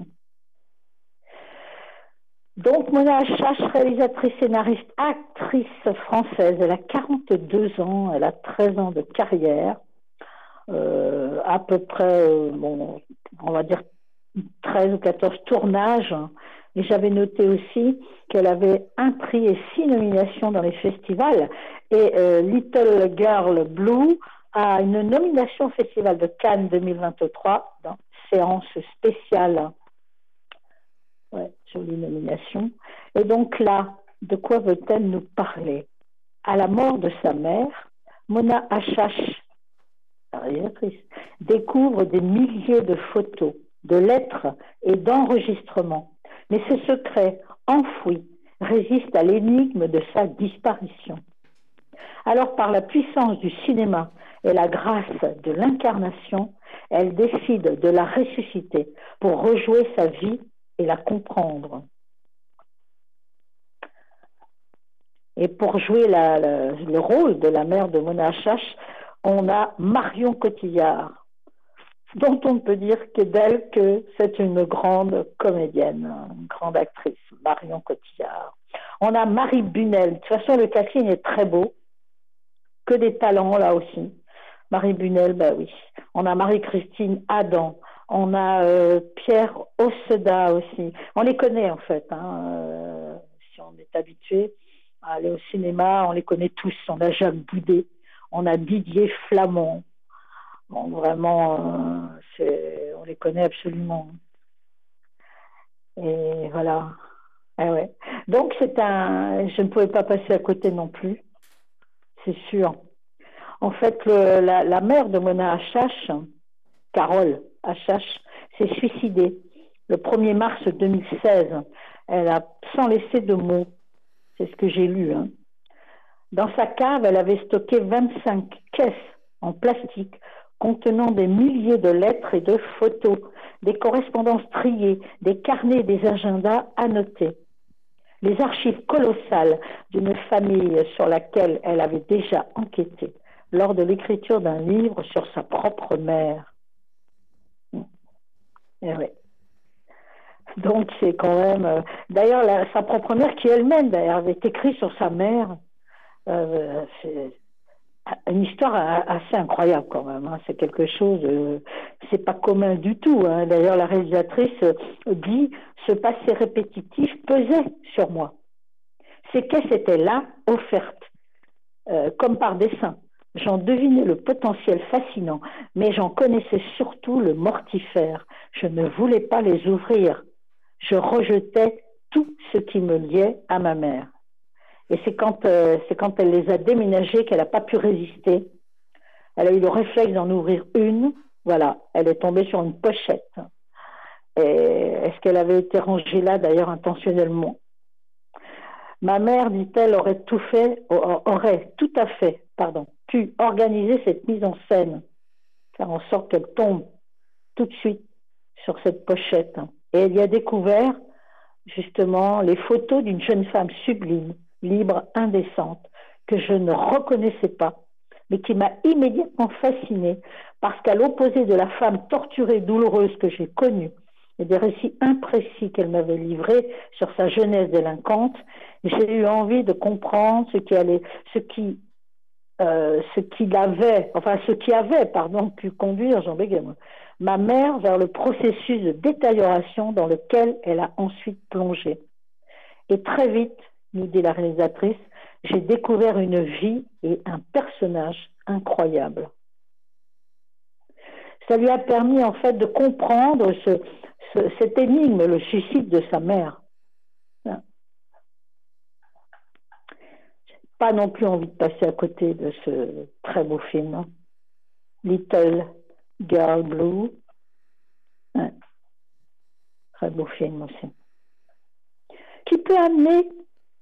Donc, Mona Achache, réalisatrice, scénariste, actrice française. Elle a 42 ans, elle a 13 ans de carrière. Euh, à peu près, euh, bon, on va dire 13 ou 14 tournages. Et j'avais noté aussi qu'elle avait un prix et six nominations dans les festivals. Et euh, Little Girl Blue a une nomination au Festival de Cannes 2023 dans séance spéciale. Jolie nomination. Et donc là, de quoi veut-elle nous parler? À la mort de sa mère, Mona Achache, réalisatrice, découvre des milliers de photos, de lettres et d'enregistrements. Mais ce secret enfoui résiste à l'énigme de sa disparition. Alors, par la puissance du cinéma et la grâce de l'incarnation, elle décide de la ressusciter pour rejouer sa vie et la comprendre. Et pour jouer le rôle de la mère de Mona Achache, on a Marion Cotillard, dont on peut dire que d'elle que c'est une grande comédienne, une grande actrice, Marion Cotillard. On a Marie Bunel. De toute façon, le casting est très beau. Que des talents là aussi. Marie Bunel, bah oui. On a Marie-Christine Adam. On a euh, Pierre Osseda aussi. On les connaît en fait. hein, euh, si on est habitué à aller au cinéma, on les connaît tous. On a Jacques Boudet. On a Didier Flamand. Vraiment, euh, on les connaît absolument. Et voilà. Ah ouais. Donc c'est un, je ne pouvais pas passer à côté non plus, c'est sûr. En fait, la, la mère de Mona Achache, Carole Achache, s'est suicidée le 1er mars 2016. Elle a sans laisser de mots. C'est ce que j'ai lu. hein. Dans sa cave, elle avait stocké 25 caisses en plastique contenant des milliers de lettres et de photos, des correspondances triées, des carnets et des agendas annotés. Les archives colossales d'une famille sur laquelle elle avait déjà enquêté lors de l'écriture d'un livre sur sa propre mère. Eh ouais. Donc c'est quand même. euh, D'ailleurs, sa propre mère, qui elle-même d'ailleurs avait écrit sur sa mère, euh, c'est une histoire assez incroyable quand même. hein. C'est quelque chose. euh, c'est pas commun du tout. hein. D'ailleurs, la réalisatrice euh, dit ce passé répétitif pesait sur moi. Ces caisses étaient là, offertes, comme par dessin. J'en devinais le potentiel fascinant, mais j'en connaissais surtout le mortifère. Je ne voulais pas les ouvrir. Je rejetais tout ce qui me liait à ma mère. Et c'est quand, euh, elle les a déménagées qu'elle n'a pas pu résister. Elle a eu le réflexe d'en ouvrir une. Voilà, elle est tombée sur une pochette. Et est-ce qu'elle avait été rangée là d'ailleurs intentionnellement? Ma mère, dit-elle, aurait tout fait, aurait tout à fait, pardon, pu organiser cette mise en scène, faire en sorte qu'elle tombe tout de suite sur cette pochette. Et elle y a découvert justement les photos d'une jeune femme sublime, libre, indécente, que je ne reconnaissais pas, mais qui m'a immédiatement fascinée parce qu'à l'opposé de la femme torturée, douloureuse que j'ai connue, et des récits imprécis qu'elle m'avait livrés sur sa jeunesse délinquante, j'ai eu envie de comprendre ce qui allait, ce qui, euh, ce qui l'avait, enfin ce qui avait, pardon, pu conduire Jean moi, ma mère vers le processus de détérioration dans lequel elle a ensuite plongé. Et très vite, nous dit la réalisatrice, j'ai découvert une vie et un personnage incroyable. Ça lui a permis en fait de comprendre ce, ce- cette énigme, le suicide de sa mère. Hein. J'ai Pas non plus envie de passer à côté de ce très beau film. Little Girl Blue. Très beau film aussi. Qui peut amener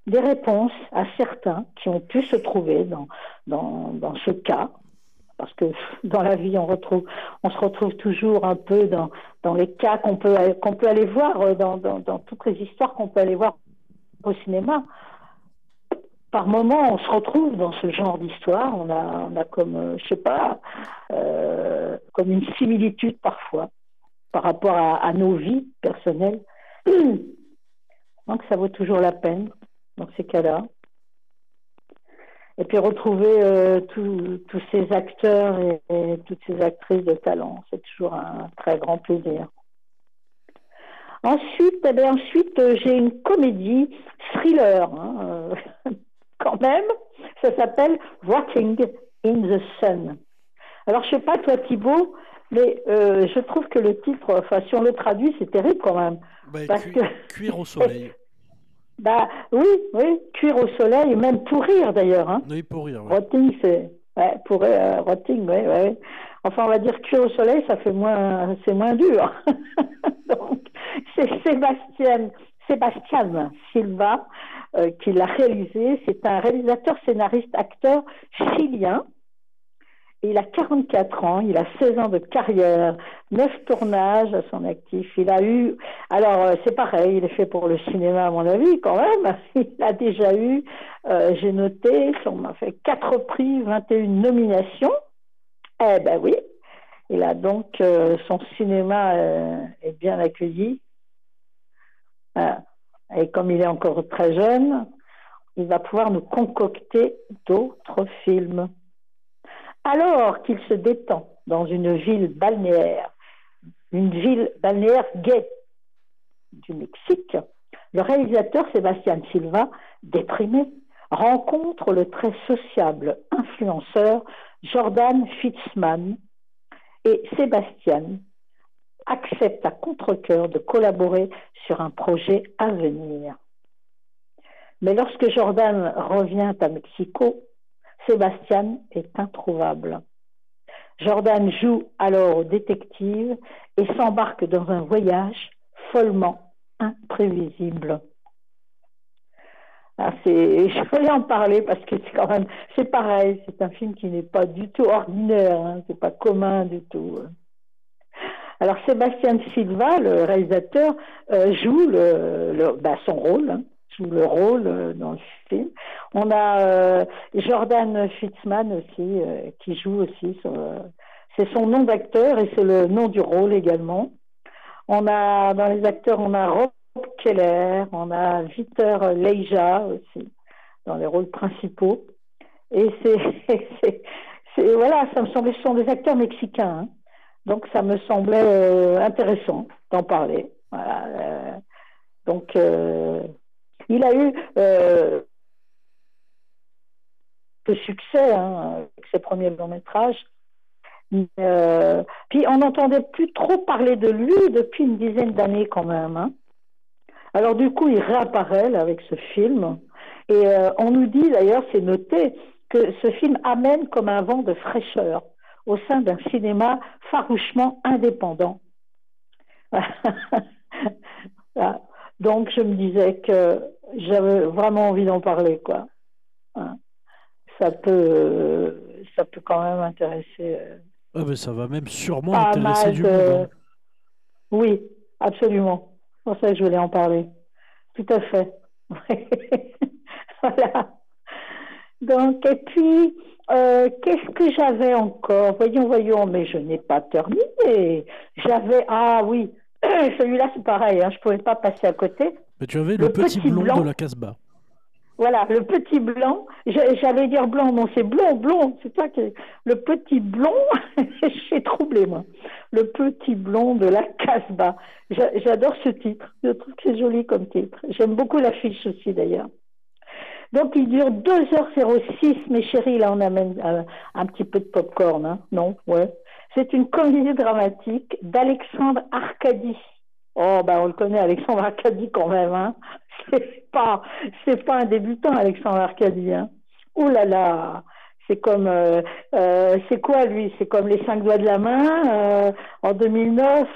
des réponses à certains qui ont pu se trouver dans, dans, dans ce cas. Parce que dans la vie, on, retrouve, on se retrouve toujours un peu dans, dans les cas qu'on peut, qu'on peut aller voir, euh, dans, dans toutes les histoires qu'on peut aller voir au cinéma. Par moments, on se retrouve dans ce genre d'histoire. On a, on a comme, euh, je sais pas, euh, comme une similitude parfois par rapport à, nos vies personnelles. Donc ça vaut toujours la peine dans ces cas-là. Et puis retrouver euh, tous ces acteurs et, toutes ces actrices de talent, c'est toujours un très grand plaisir. Ensuite, eh ensuite j'ai une comédie thriller, hein, quand même. Ça s'appelle Rotting in the Sun. Alors, je sais pas toi, Thibault, mais euh, je trouve que le titre, enfin, si on le traduit, c'est terrible quand même. Bah, parce cui- que Cuire au soleil. bah oui, oui, cuire au soleil et même pourrir d'ailleurs. Hein. Oui, pour rire. ouais. Rotting, c'est ouais, pourrir, euh, rotting, ouais, ouais. Enfin, on va dire cuire au soleil, ça fait moins, c'est moins dur. Donc, c'est Sébastien, Sébastien Silva qui l'a réalisé. C'est un réalisateur, scénariste, acteur chilien. Il a 44 ans, il a 16 ans de carrière, 9 tournages à son actif. Il a eu, alors euh, c'est pareil, il est fait pour le cinéma à mon avis quand même. Il a déjà eu, euh, j'ai noté, on m'a fait 4 prix, 21 nominations. Eh ben oui, il a donc, euh, son cinéma euh, est bien accueilli. Voilà. Et comme il est encore très jeune, il va pouvoir nous concocter d'autres films. Alors qu'il se détend dans une ville balnéaire, une ville balnéaire gay du Mexique, le réalisateur Sébastien Silva, déprimé, rencontre le très sociable influenceur Jordan Fitzman et Sébastien accepte à contre-cœur de collaborer sur un projet à venir. Mais lorsque Jordan revient à Mexico, Sébastien est introuvable. Jordan joue alors au détective et s'embarque dans un voyage follement imprévisible. Ah, je voulais en parler parce que c'est quand même, c'est pareil, c'est un film qui n'est pas du tout ordinaire, hein, c'est pas commun du tout. Alors Sébastien Silva, le réalisateur, euh, joue le, bah, son rôle, hein, joue le rôle euh, dans le film. On a euh, Jordan Fitzman aussi qui joue aussi. c'est son nom d'acteur et c'est le nom du rôle également. On a dans les acteurs, on a Rob Keller, on a Victor Leija aussi dans les rôles principaux. Et c'est, voilà, ça me semble, ce sont des acteurs mexicains. Hein. Donc ça me semblait euh, intéressant d'en parler. Voilà, euh, donc euh, il a eu de succès hein, avec ses premiers longs métrages. puis on n'entendait plus trop parler de lui depuis une dizaine d'années quand même. Hein. Alors du coup, il réapparaît avec ce film. Et on nous dit d'ailleurs, c'est noté, que ce film amène comme un vent de fraîcheur au sein d'un cinéma farouchement indépendant. Donc je me disais que j'avais vraiment envie d'en parler, quoi. Hein. Ça peut, ça peut quand même intéresser. Ah ben ça va même sûrement intéresser du monde. Hein. Oui, absolument. C'est pour ça que je voulais en parler. Tout à fait. voilà. Donc, et puis, euh, qu'est-ce que j'avais encore? Voyons, voyons, mais je n'ai pas terminé. J'avais, ah oui, celui-là c'est pareil, hein, je ne pouvais pas passer à côté. Mais tu avais le, petit, blond, de la Casbah. Voilà, le petit blanc. J'allais dire blanc, non, c'est blond, blond. C'est ça que le petit blond. J'ai troublé moi. Le petit blond de la Casbah. J'adore ce titre. Je trouve que c'est joli comme titre. J'aime beaucoup l'affiche aussi d'ailleurs. Donc il dure 2h06, mes chéris, là on amène euh, un petit peu de popcorn, hein non? Ouais. C'est une comédie dramatique d'Alexandre Arcadi. Oh, ben on le connaît, Alexandre Arcadi quand même, hein C'est pas, c'est pas un débutant, Alexandre Arcadi, hein Ouh là là c'est comme, euh, euh, c'est quoi lui? C'est comme les cinq doigts de la main en 2009.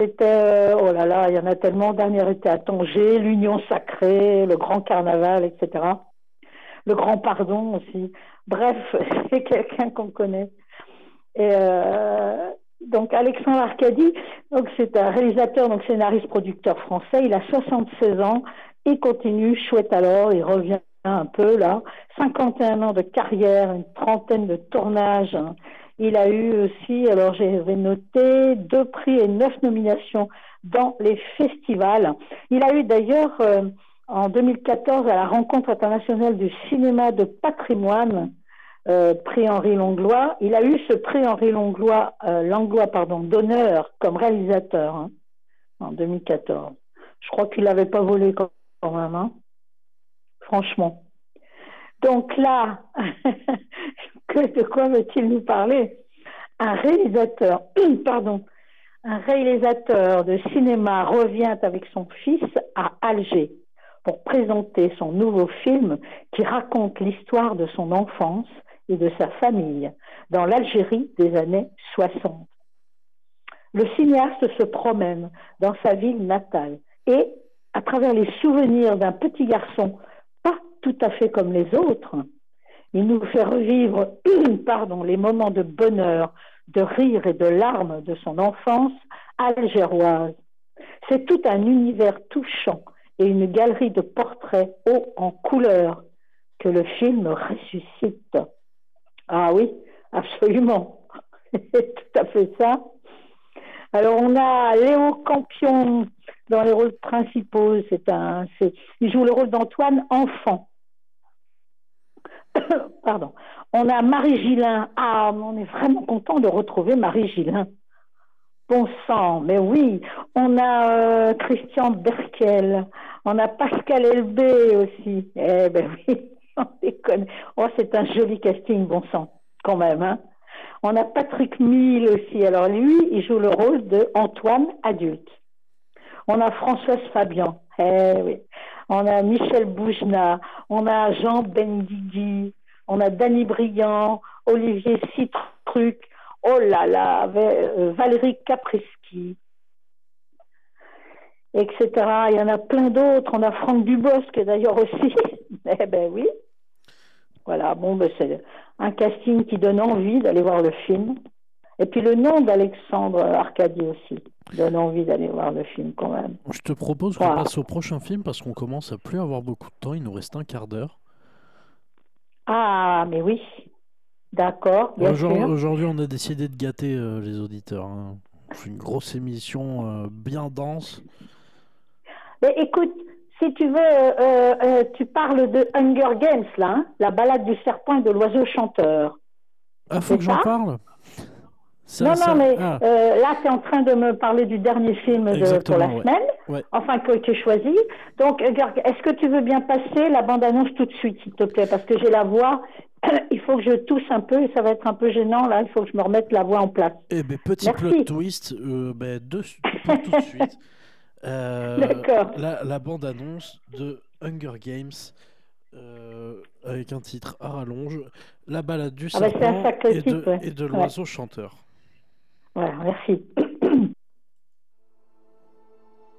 C'était, euh, oh là là, il y en a tellement. Dernier été à Tanger, l'Union sacrée, le Grand Carnaval, etc. Le Grand Pardon aussi. Bref, c'est quelqu'un qu'on connaît. Euh, donc Alexandre Arcadi, c'est un réalisateur, donc scénariste, producteur français. Il a 76 ans. Il continue, chouette alors, il revient un peu là. 51 ans de carrière, une trentaine de tournages. Il a eu aussi, alors j'avais noté, deux prix et neuf nominations dans les festivals. Il a eu d'ailleurs euh, en 2014 à la rencontre internationale du cinéma de patrimoine, euh, prix Henri Langlois. Il a eu ce prix Henri Langlois, euh, Langlois pardon, d'honneur comme réalisateur hein, en 2014. Je crois qu'il n'avait pas volé quand même, hein. franchement. Donc là, de quoi veut-il nous parler? Un réalisateur, pardon, un réalisateur de cinéma revient avec son fils à Alger pour présenter son nouveau film qui raconte l'histoire de son enfance et de sa famille dans l'Algérie des années 60. Le cinéaste se promène dans sa ville natale et, à travers les souvenirs d'un petit garçon tout à fait comme les autres, il nous fait revivre pardon, les moments de bonheur, de rire et de larmes de son enfance algéroise. C'est tout un univers touchant et une galerie de portraits hauts en couleur que le film ressuscite. Ah oui, absolument. C'est tout à fait ça. Alors on a Léo Campion dans les rôles principaux. C'est un, il joue le rôle d'Antoine enfant. Pardon. On a Marie Gillin. Ah, on est vraiment content de retrouver Marie Gillin. Bon sang, mais oui. On a euh, Christian Berkel. On a Pascal Elbé aussi. Eh ben oui, on déconne. Oh, c'est un joli casting, bon sang, quand même. Hein. On a Patrick Mille aussi. Alors lui, il joue le rôle de Antoine adulte. On a Françoise Fabian. Eh oui. on a Michel Boujna, on a Jean Bendigui, on a Danny Briand, Olivier Citruc, oh là là, euh, Valérie Caprisky, etc. Il y en a plein d'autres. On a Franck Dubosc d'ailleurs aussi. eh ben oui. Voilà, bon, ben c'est un casting qui donne envie d'aller voir le film. Et puis le nom d'Alexandre Arcadie aussi donne envie d'aller voir le film quand même. Je te propose qu'on passe au prochain film parce qu'on commence à plus avoir beaucoup de temps. Il nous reste un quart d'heure. Ah, mais oui. D'accord. Aujourd'hui, on a décidé de gâter euh, les auditeurs. Hein. C'est une grosse émission euh, bien dense. Mais écoute, si tu veux, euh, tu parles de Hunger Games, là, hein, la balade du serpent et de l'oiseau chanteur. Ah, faut que j'en parle Non, non, mais ah. euh, là, tu es en train de me parler du dernier film de, pour la semaine, enfin, que tu choisis. Donc, est-ce que tu veux bien passer la bande-annonce tout de suite, s'il te plaît? Parce que j'ai la voix, il faut que je tousse un peu et ça va être un peu gênant, là, il faut que je me remette la voix en place. Eh bien, petit plot twist, ben, de, tout de suite. Euh, la, la bande-annonce de Hunger Games euh, avec un titre à rallonge, La balade du ah bah, serpent et, de, et, de, l'oiseau chanteur. Voilà, merci.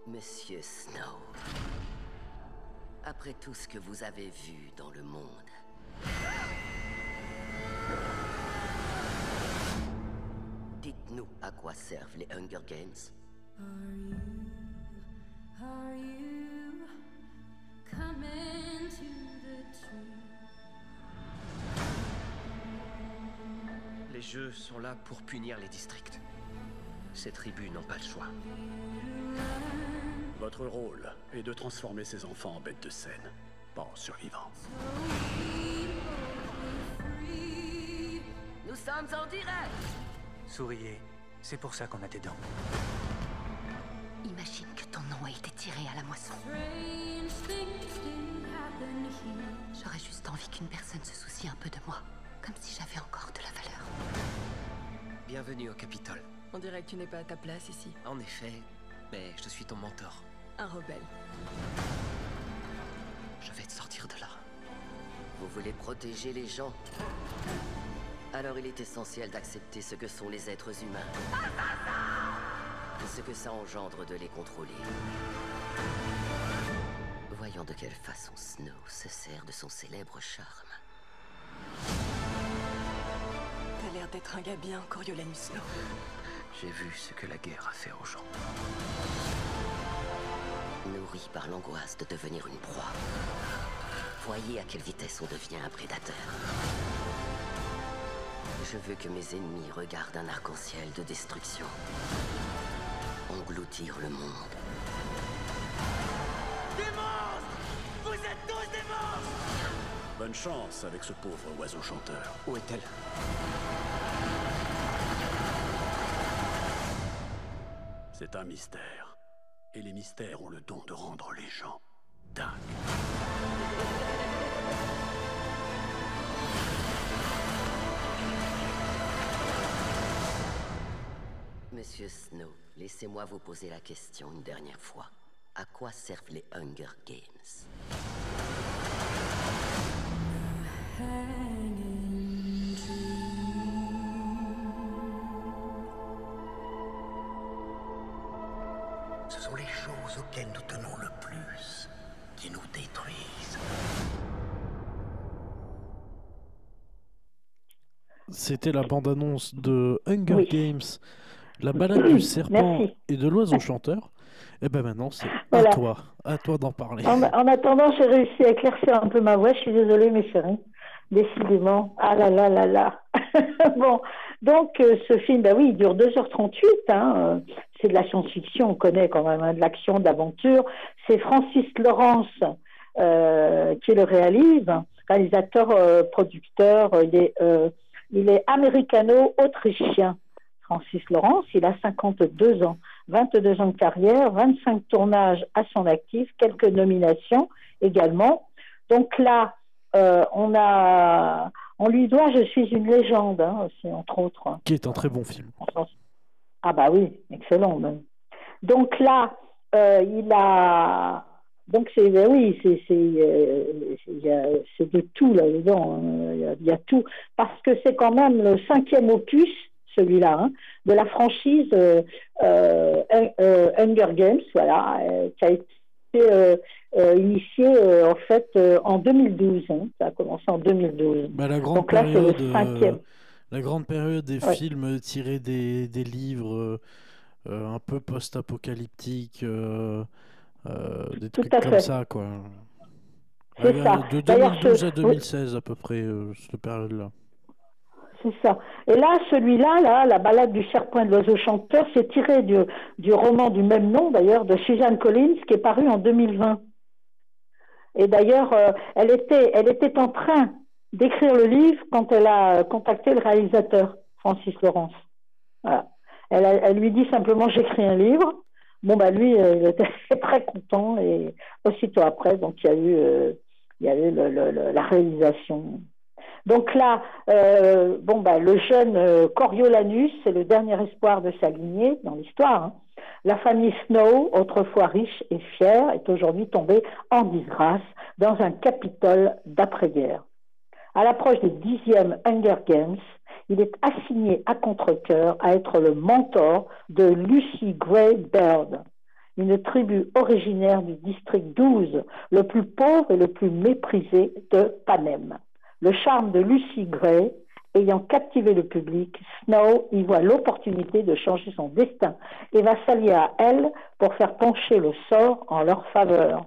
Monsieur Snow, après tout ce que vous avez vu dans le monde, dites-nous à quoi servent les Hunger Games. Are you coming Les jeux sont là pour punir les districts. Ces tribus n'ont pas le choix. Votre rôle est de transformer ces enfants en bêtes de scène, pas en survivants. Nous sommes en direct Souriez, c'est pour ça qu'on a des dents. Imagine que ton nom a été tiré à la moisson. J'aurais juste envie qu'une personne se soucie un peu de moi, comme si j'avais encore de la valeur. Bienvenue au Capitole. On dirait que tu n'es pas à ta place ici. En effet, mais je suis ton mentor. Un rebelle. Je vais te sortir de là. Vous voulez protéger les gens? Alors il est essentiel d'accepter ce que sont les êtres humains ce que ça engendre de les contrôler. Voyons de quelle façon Snow se sert de son célèbre charme. D'être un gars bien, Coriolanus Snow. J'ai vu ce que la guerre a fait aux gens. Nourri par l'angoisse de devenir une proie. Voyez à quelle vitesse on devient un prédateur. Je veux que mes ennemis regardent un arc-en-ciel de destruction engloutir le monde. Des monstres Vous êtes tous des monstres Bonne chance avec ce pauvre oiseau chanteur. Où est-elle? C'est un mystère. Et les mystères ont le don de rendre les gens dingues. Monsieur Snow, laissez-moi vous poser la question une dernière fois. À quoi servent les Hunger Games? Choses auxquelles nous tenons le plus qui nous détruisent. C'était la bande-annonce de Hunger Games la balade du serpent et de l'oiseau chanteur. Et eh ben maintenant, c'est à toi, à toi d'en parler. En, attendant, j'ai réussi à éclaircir un peu ma voix. Je suis désolée, mes chéris. Décidément. Ah là là là là. bon, donc euh, ce film, ben oui, il dure 2h38. Hein, euh, c'est de la science-fiction, on connaît quand même, hein, de l'action, de l'aventure. C'est Francis Lawrence euh, qui le réalise, réalisateur, producteur. il est, il est américano-autrichien. Francis Laurence. Il a 52 ans, 22 ans de carrière, 25 tournages à son actif, quelques nominations également. Donc là, euh, on a, on lui doit Je suis une légende hein, aussi, entre autres. Qui est un très bon film. Ah bah oui, excellent même. Donc là, euh, il a Donc c'est ben oui, c'est c'est euh, de tout là-dedans. hein. Il y, a tout parce que c'est quand même le cinquième opus, celui-là, hein, de la franchise euh, euh, Hun- Hunger Games, voilà, qui a été initié euh, en fait euh, en 2012. hein. Ça a commencé en 2012. Bah, la grande Donc là, c'est période, le euh, cinquième. la grande période des Ouais. films tirés des, des livres euh, euh, un peu post-apocalyptiques, euh, euh, des Tout trucs comme ça, quoi. C'est ça. De D'ailleurs, 2012 ce- à oui. 2016 à peu près, euh, cette période-là. C'est ça. Et là, celui-là, là, la balade du serpent et de l'oiseau chanteur, c'est tiré du, du roman du même nom, d'ailleurs, de Suzanne Collins, qui est paru en 2020. Et d'ailleurs, euh, elle, était, elle était en train d'écrire le livre quand elle a euh, contacté le réalisateur, Francis Laurence. Elle, lui dit simplement J'écris un livre. Bon, bah lui, euh, il était très content. Et aussitôt après, donc, il y a eu, il y a eu la réalisation. Donc là, bon, bah, le jeune Coriolanus, c'est le dernier espoir de sa lignée dans l'histoire. hein. La famille Snow, autrefois riche et fière, est aujourd'hui tombée en disgrâce dans un Capitole d'après-guerre. À l'approche des dixièmes Hunger Games, il est assigné à contre-cœur à être le mentor de Lucy Gray Baird, une tribu originaire du district 12, le plus pauvre et le plus méprisé de Panem. Le charme de Lucy Gray ayant captivé le public, Snow y voit l'opportunité de changer son destin et va s'allier à elle pour faire pencher le sort en leur faveur.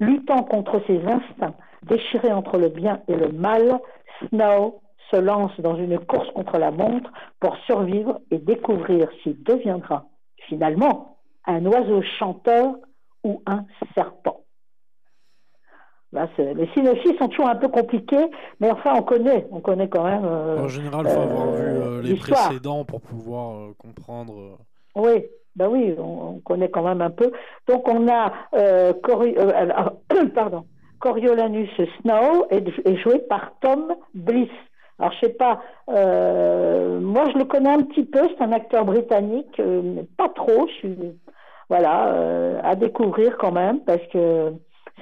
Luttant contre ses instincts, déchirés entre le bien et le mal, Snow se lance dans une course contre la montre pour survivre et découvrir s'il deviendra finalement un oiseau chanteur ou un serpent. Là, c'est- les synopsis sont toujours un peu compliqués, mais enfin on connaît, on connaît quand même. euh, En général, il faut avoir vu euh, les précédents pour pouvoir euh, comprendre. euh. Oui, ben oui, on, on connaît quand même un peu. Donc on a euh, Cori- euh, alors, pardon, Coriolanus Snow est, est joué par Tom Bliss. Alors je sais pas, euh, moi je le connais un petit peu, c'est un acteur britannique, euh, mais pas trop. Je suis voilà euh, à découvrir quand même parce que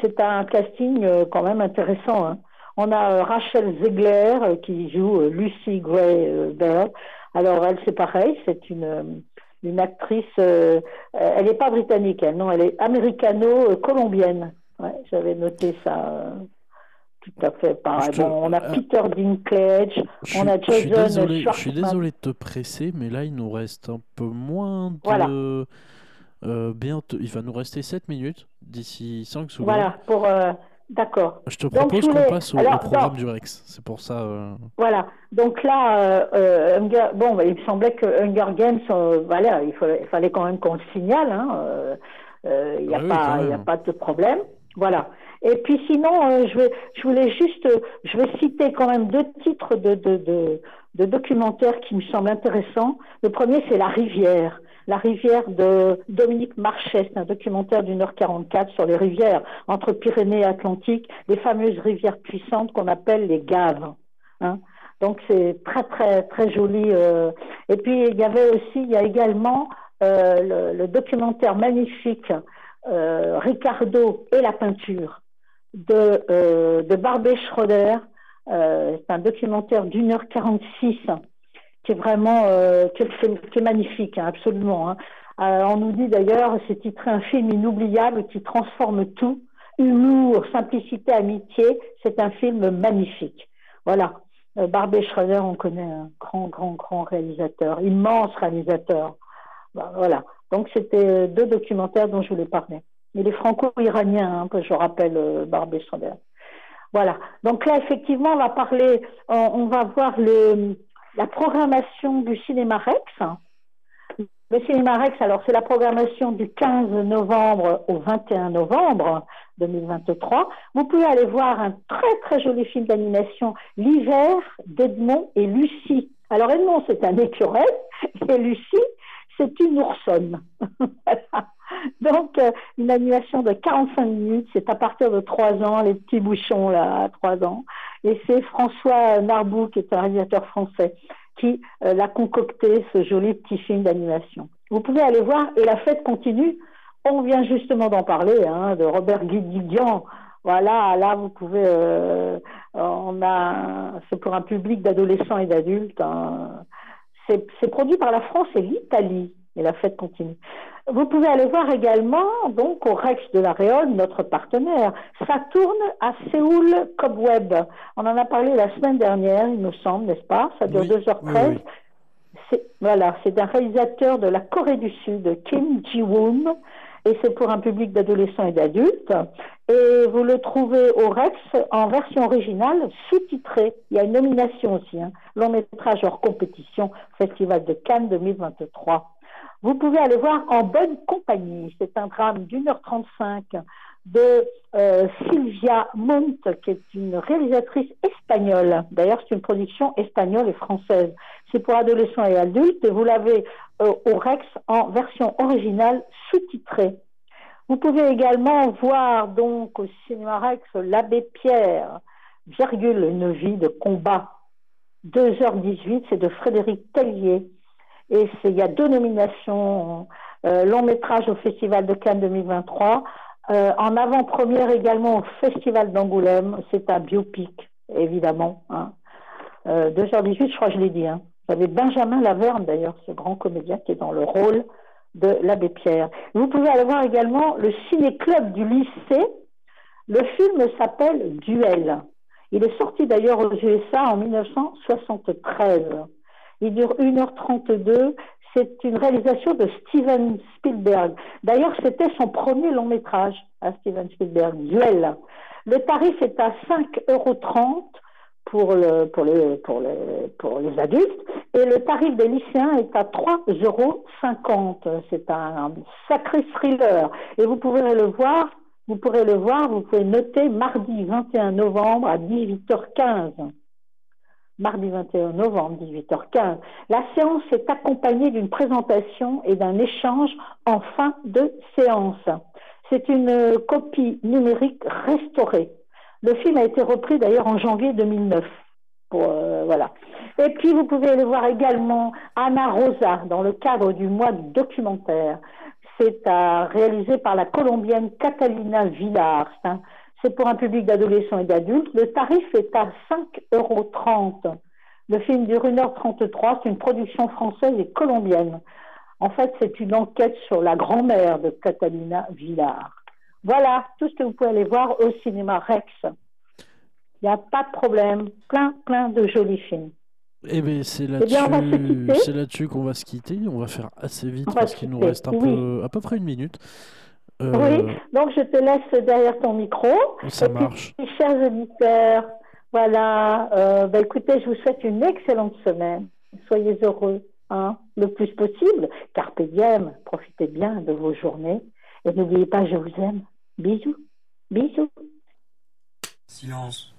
c'est un casting euh, quand même intéressant. hein. On a euh, Rachel Zegler euh, qui joue Lucy Gray Baird. Alors elle c'est pareil, c'est une une actrice. euh, elle n'est pas britannique, elle, non, elle est américano-colombienne. Ouais, j'avais noté ça. euh, tout à fait pareil. Te- Bon, on a Peter Dinklage, Je on a suis- je suis Jason désolé, je suis désolé de te presser, mais là il nous reste un peu moins de. Voilà. Euh, bientôt, il va nous rester 7 minutes d'ici 5 secondes. Voilà, pour. euh, D'accord. Je te propose qu'on passe au, programme du Rex. C'est pour ça. euh, Voilà. Donc là, euh, Hunger- bon, il me semblait que Hunger Games, voilà, il fallait, il fallait quand même qu'on le signale. hein, Il n'y a, Ah oui, a pas de problème. Voilà. Et puis sinon, je, vais, je voulais juste, je vais citer quand même deux titres de, de, de, de documentaires qui me semblent intéressants. Le premier, c'est La Rivière. La rivière de Dominique Marchais, c'est un documentaire d'une heure 44 sur les rivières entre Pyrénées et Atlantique, les fameuses rivières puissantes qu'on appelle les gaves. hein. Donc c'est très très très joli. euh. Et puis il y avait aussi, il y a également euh, le, documentaire magnifique euh, Ricardo et la peinture de, de Barbé Schroeder. C'est un documentaire d'une heure 46 qui est vraiment euh, qui, est, magnifique, hein, absolument. hein. Euh, on nous dit d'ailleurs, c'est titré un film inoubliable qui transforme tout. Humour, simplicité, amitié, c'est un film magnifique. Voilà. Euh, Barbé Schroeder, on connaît un grand, grand, grand réalisateur, immense réalisateur. Ben, voilà. Donc c'était euh, deux documentaires dont je voulais parler. Il est franco-iranien, hein, que je rappelle, Barbé Schroeder. Voilà. Donc là, effectivement, on va parler, on va voir le, la programmation du cinéma Rex. Le cinéma Rex, alors c'est la programmation du 15 novembre au 21 novembre 2023. Vous pouvez aller voir un très très joli film d'animation, L'hiver d'Edmond et Lucie. Alors Edmond, c'est un écureuil et Lucie, c'est une oursonne. Donc, euh, une animation de 45 minutes, c'est à partir de 3 ans, les petits bouchons là, à 3 ans. Et c'est François Narbou, qui est un réalisateur français, qui euh, l'a concocté, ce joli petit film d'animation. Vous pouvez aller voir, et la fête continue On vient justement d'en parler, hein, de Robert Guédiguian. Voilà, là vous pouvez, euh, on a, c'est pour un public d'adolescents et d'adultes. hein. C'est produit par la France et l'Italie. Et la fête continue. Vous pouvez aller voir également, donc, au Rex de la Réole, notre partenaire. Ça tourne à Séoul Cobweb. On en a parlé la semaine dernière, il me semble, n'est-ce pas? Ça dure 2h13. C'est- Voilà, c'est un réalisateur de la Corée du Sud, Kim Ji-woon, et c'est pour un public d'adolescents et d'adultes. Et vous le trouvez au Rex en version originale, sous-titrée. Il y a une nomination aussi, hein. long métrage hors compétition, Festival de Cannes 2023. Vous pouvez aller voir En bonne compagnie. C'est un drame d'une heure trente-cinq de euh, Sylvia Montt, qui est une réalisatrice espagnole. D'ailleurs, c'est une production espagnole et française. C'est pour adolescents et adultes et vous l'avez euh, au Rex en version originale sous-titrée. Vous pouvez également voir donc au cinéma Rex L'Abbé Pierre, virgule, une vie de combat. 2h18, c'est de Frédéric Tellier. Et il y a deux nominations, euh, long métrage au Festival de Cannes 2023, euh, en avant-première également au Festival d'Angoulême, c'est un biopic, évidemment. Hein. Euh, 2h18, je crois que je l'ai dit. Hein. Avez Benjamin Laverne, d'ailleurs, ce grand comédien qui est dans le rôle de l'abbé Pierre. Vous pouvez aller voir également le ciné-club du lycée. Le film s'appelle Duel. Il est sorti d'ailleurs aux USA en 1973. Il dure 1h32. C'est une réalisation de Steven Spielberg. D'ailleurs, c'était son premier long métrage à Steven Spielberg, Duel. Le tarif est à 5,30 euros pour, pour, les, adultes et le tarif des lycéens est à 3,50 euros. C'est un sacré thriller. Et vous pourrez le voir, vous pourrez le voir, vous pouvez noter mardi 21 novembre à 18h15 mardi 21 novembre, 18h15. La séance est accompagnée d'une présentation et d'un échange en fin de séance. C'est une euh, copie numérique restaurée. Le film a été repris d'ailleurs en janvier 2009. Pour, euh, voilà. Et puis vous pouvez le voir également Anna Rosa dans le cadre du mois du documentaire. C'est réalisé par la colombienne Catalina Villar. Un- c'est pour un public d'adolescents et d'adultes. Le tarif est à 5,30 euros. Le film dure 1h33. C'est une production française et colombienne. En fait, c'est une enquête sur la grand-mère de Catalina Villar. Voilà tout ce que vous pouvez aller voir au cinéma Rex. Il n'y a pas de problème. Plein, plein de jolis films. Eh bien, c'est Eh bien, là-dessus c'est là-dessus qu'on va se quitter. On va faire assez vite On parce qu'il nous reste un oui. peu, à peu près une minute. Euh, Oui, donc je te laisse derrière ton micro. Ça Et puis, marche. chers auditeurs, voilà, euh, bah, écoutez, je vous souhaite une excellente semaine. Soyez heureux, hein, le plus possible. Carpe diem, profitez bien de vos journées. Et n'oubliez pas, je vous aime. Bisous. Bisous. Silence.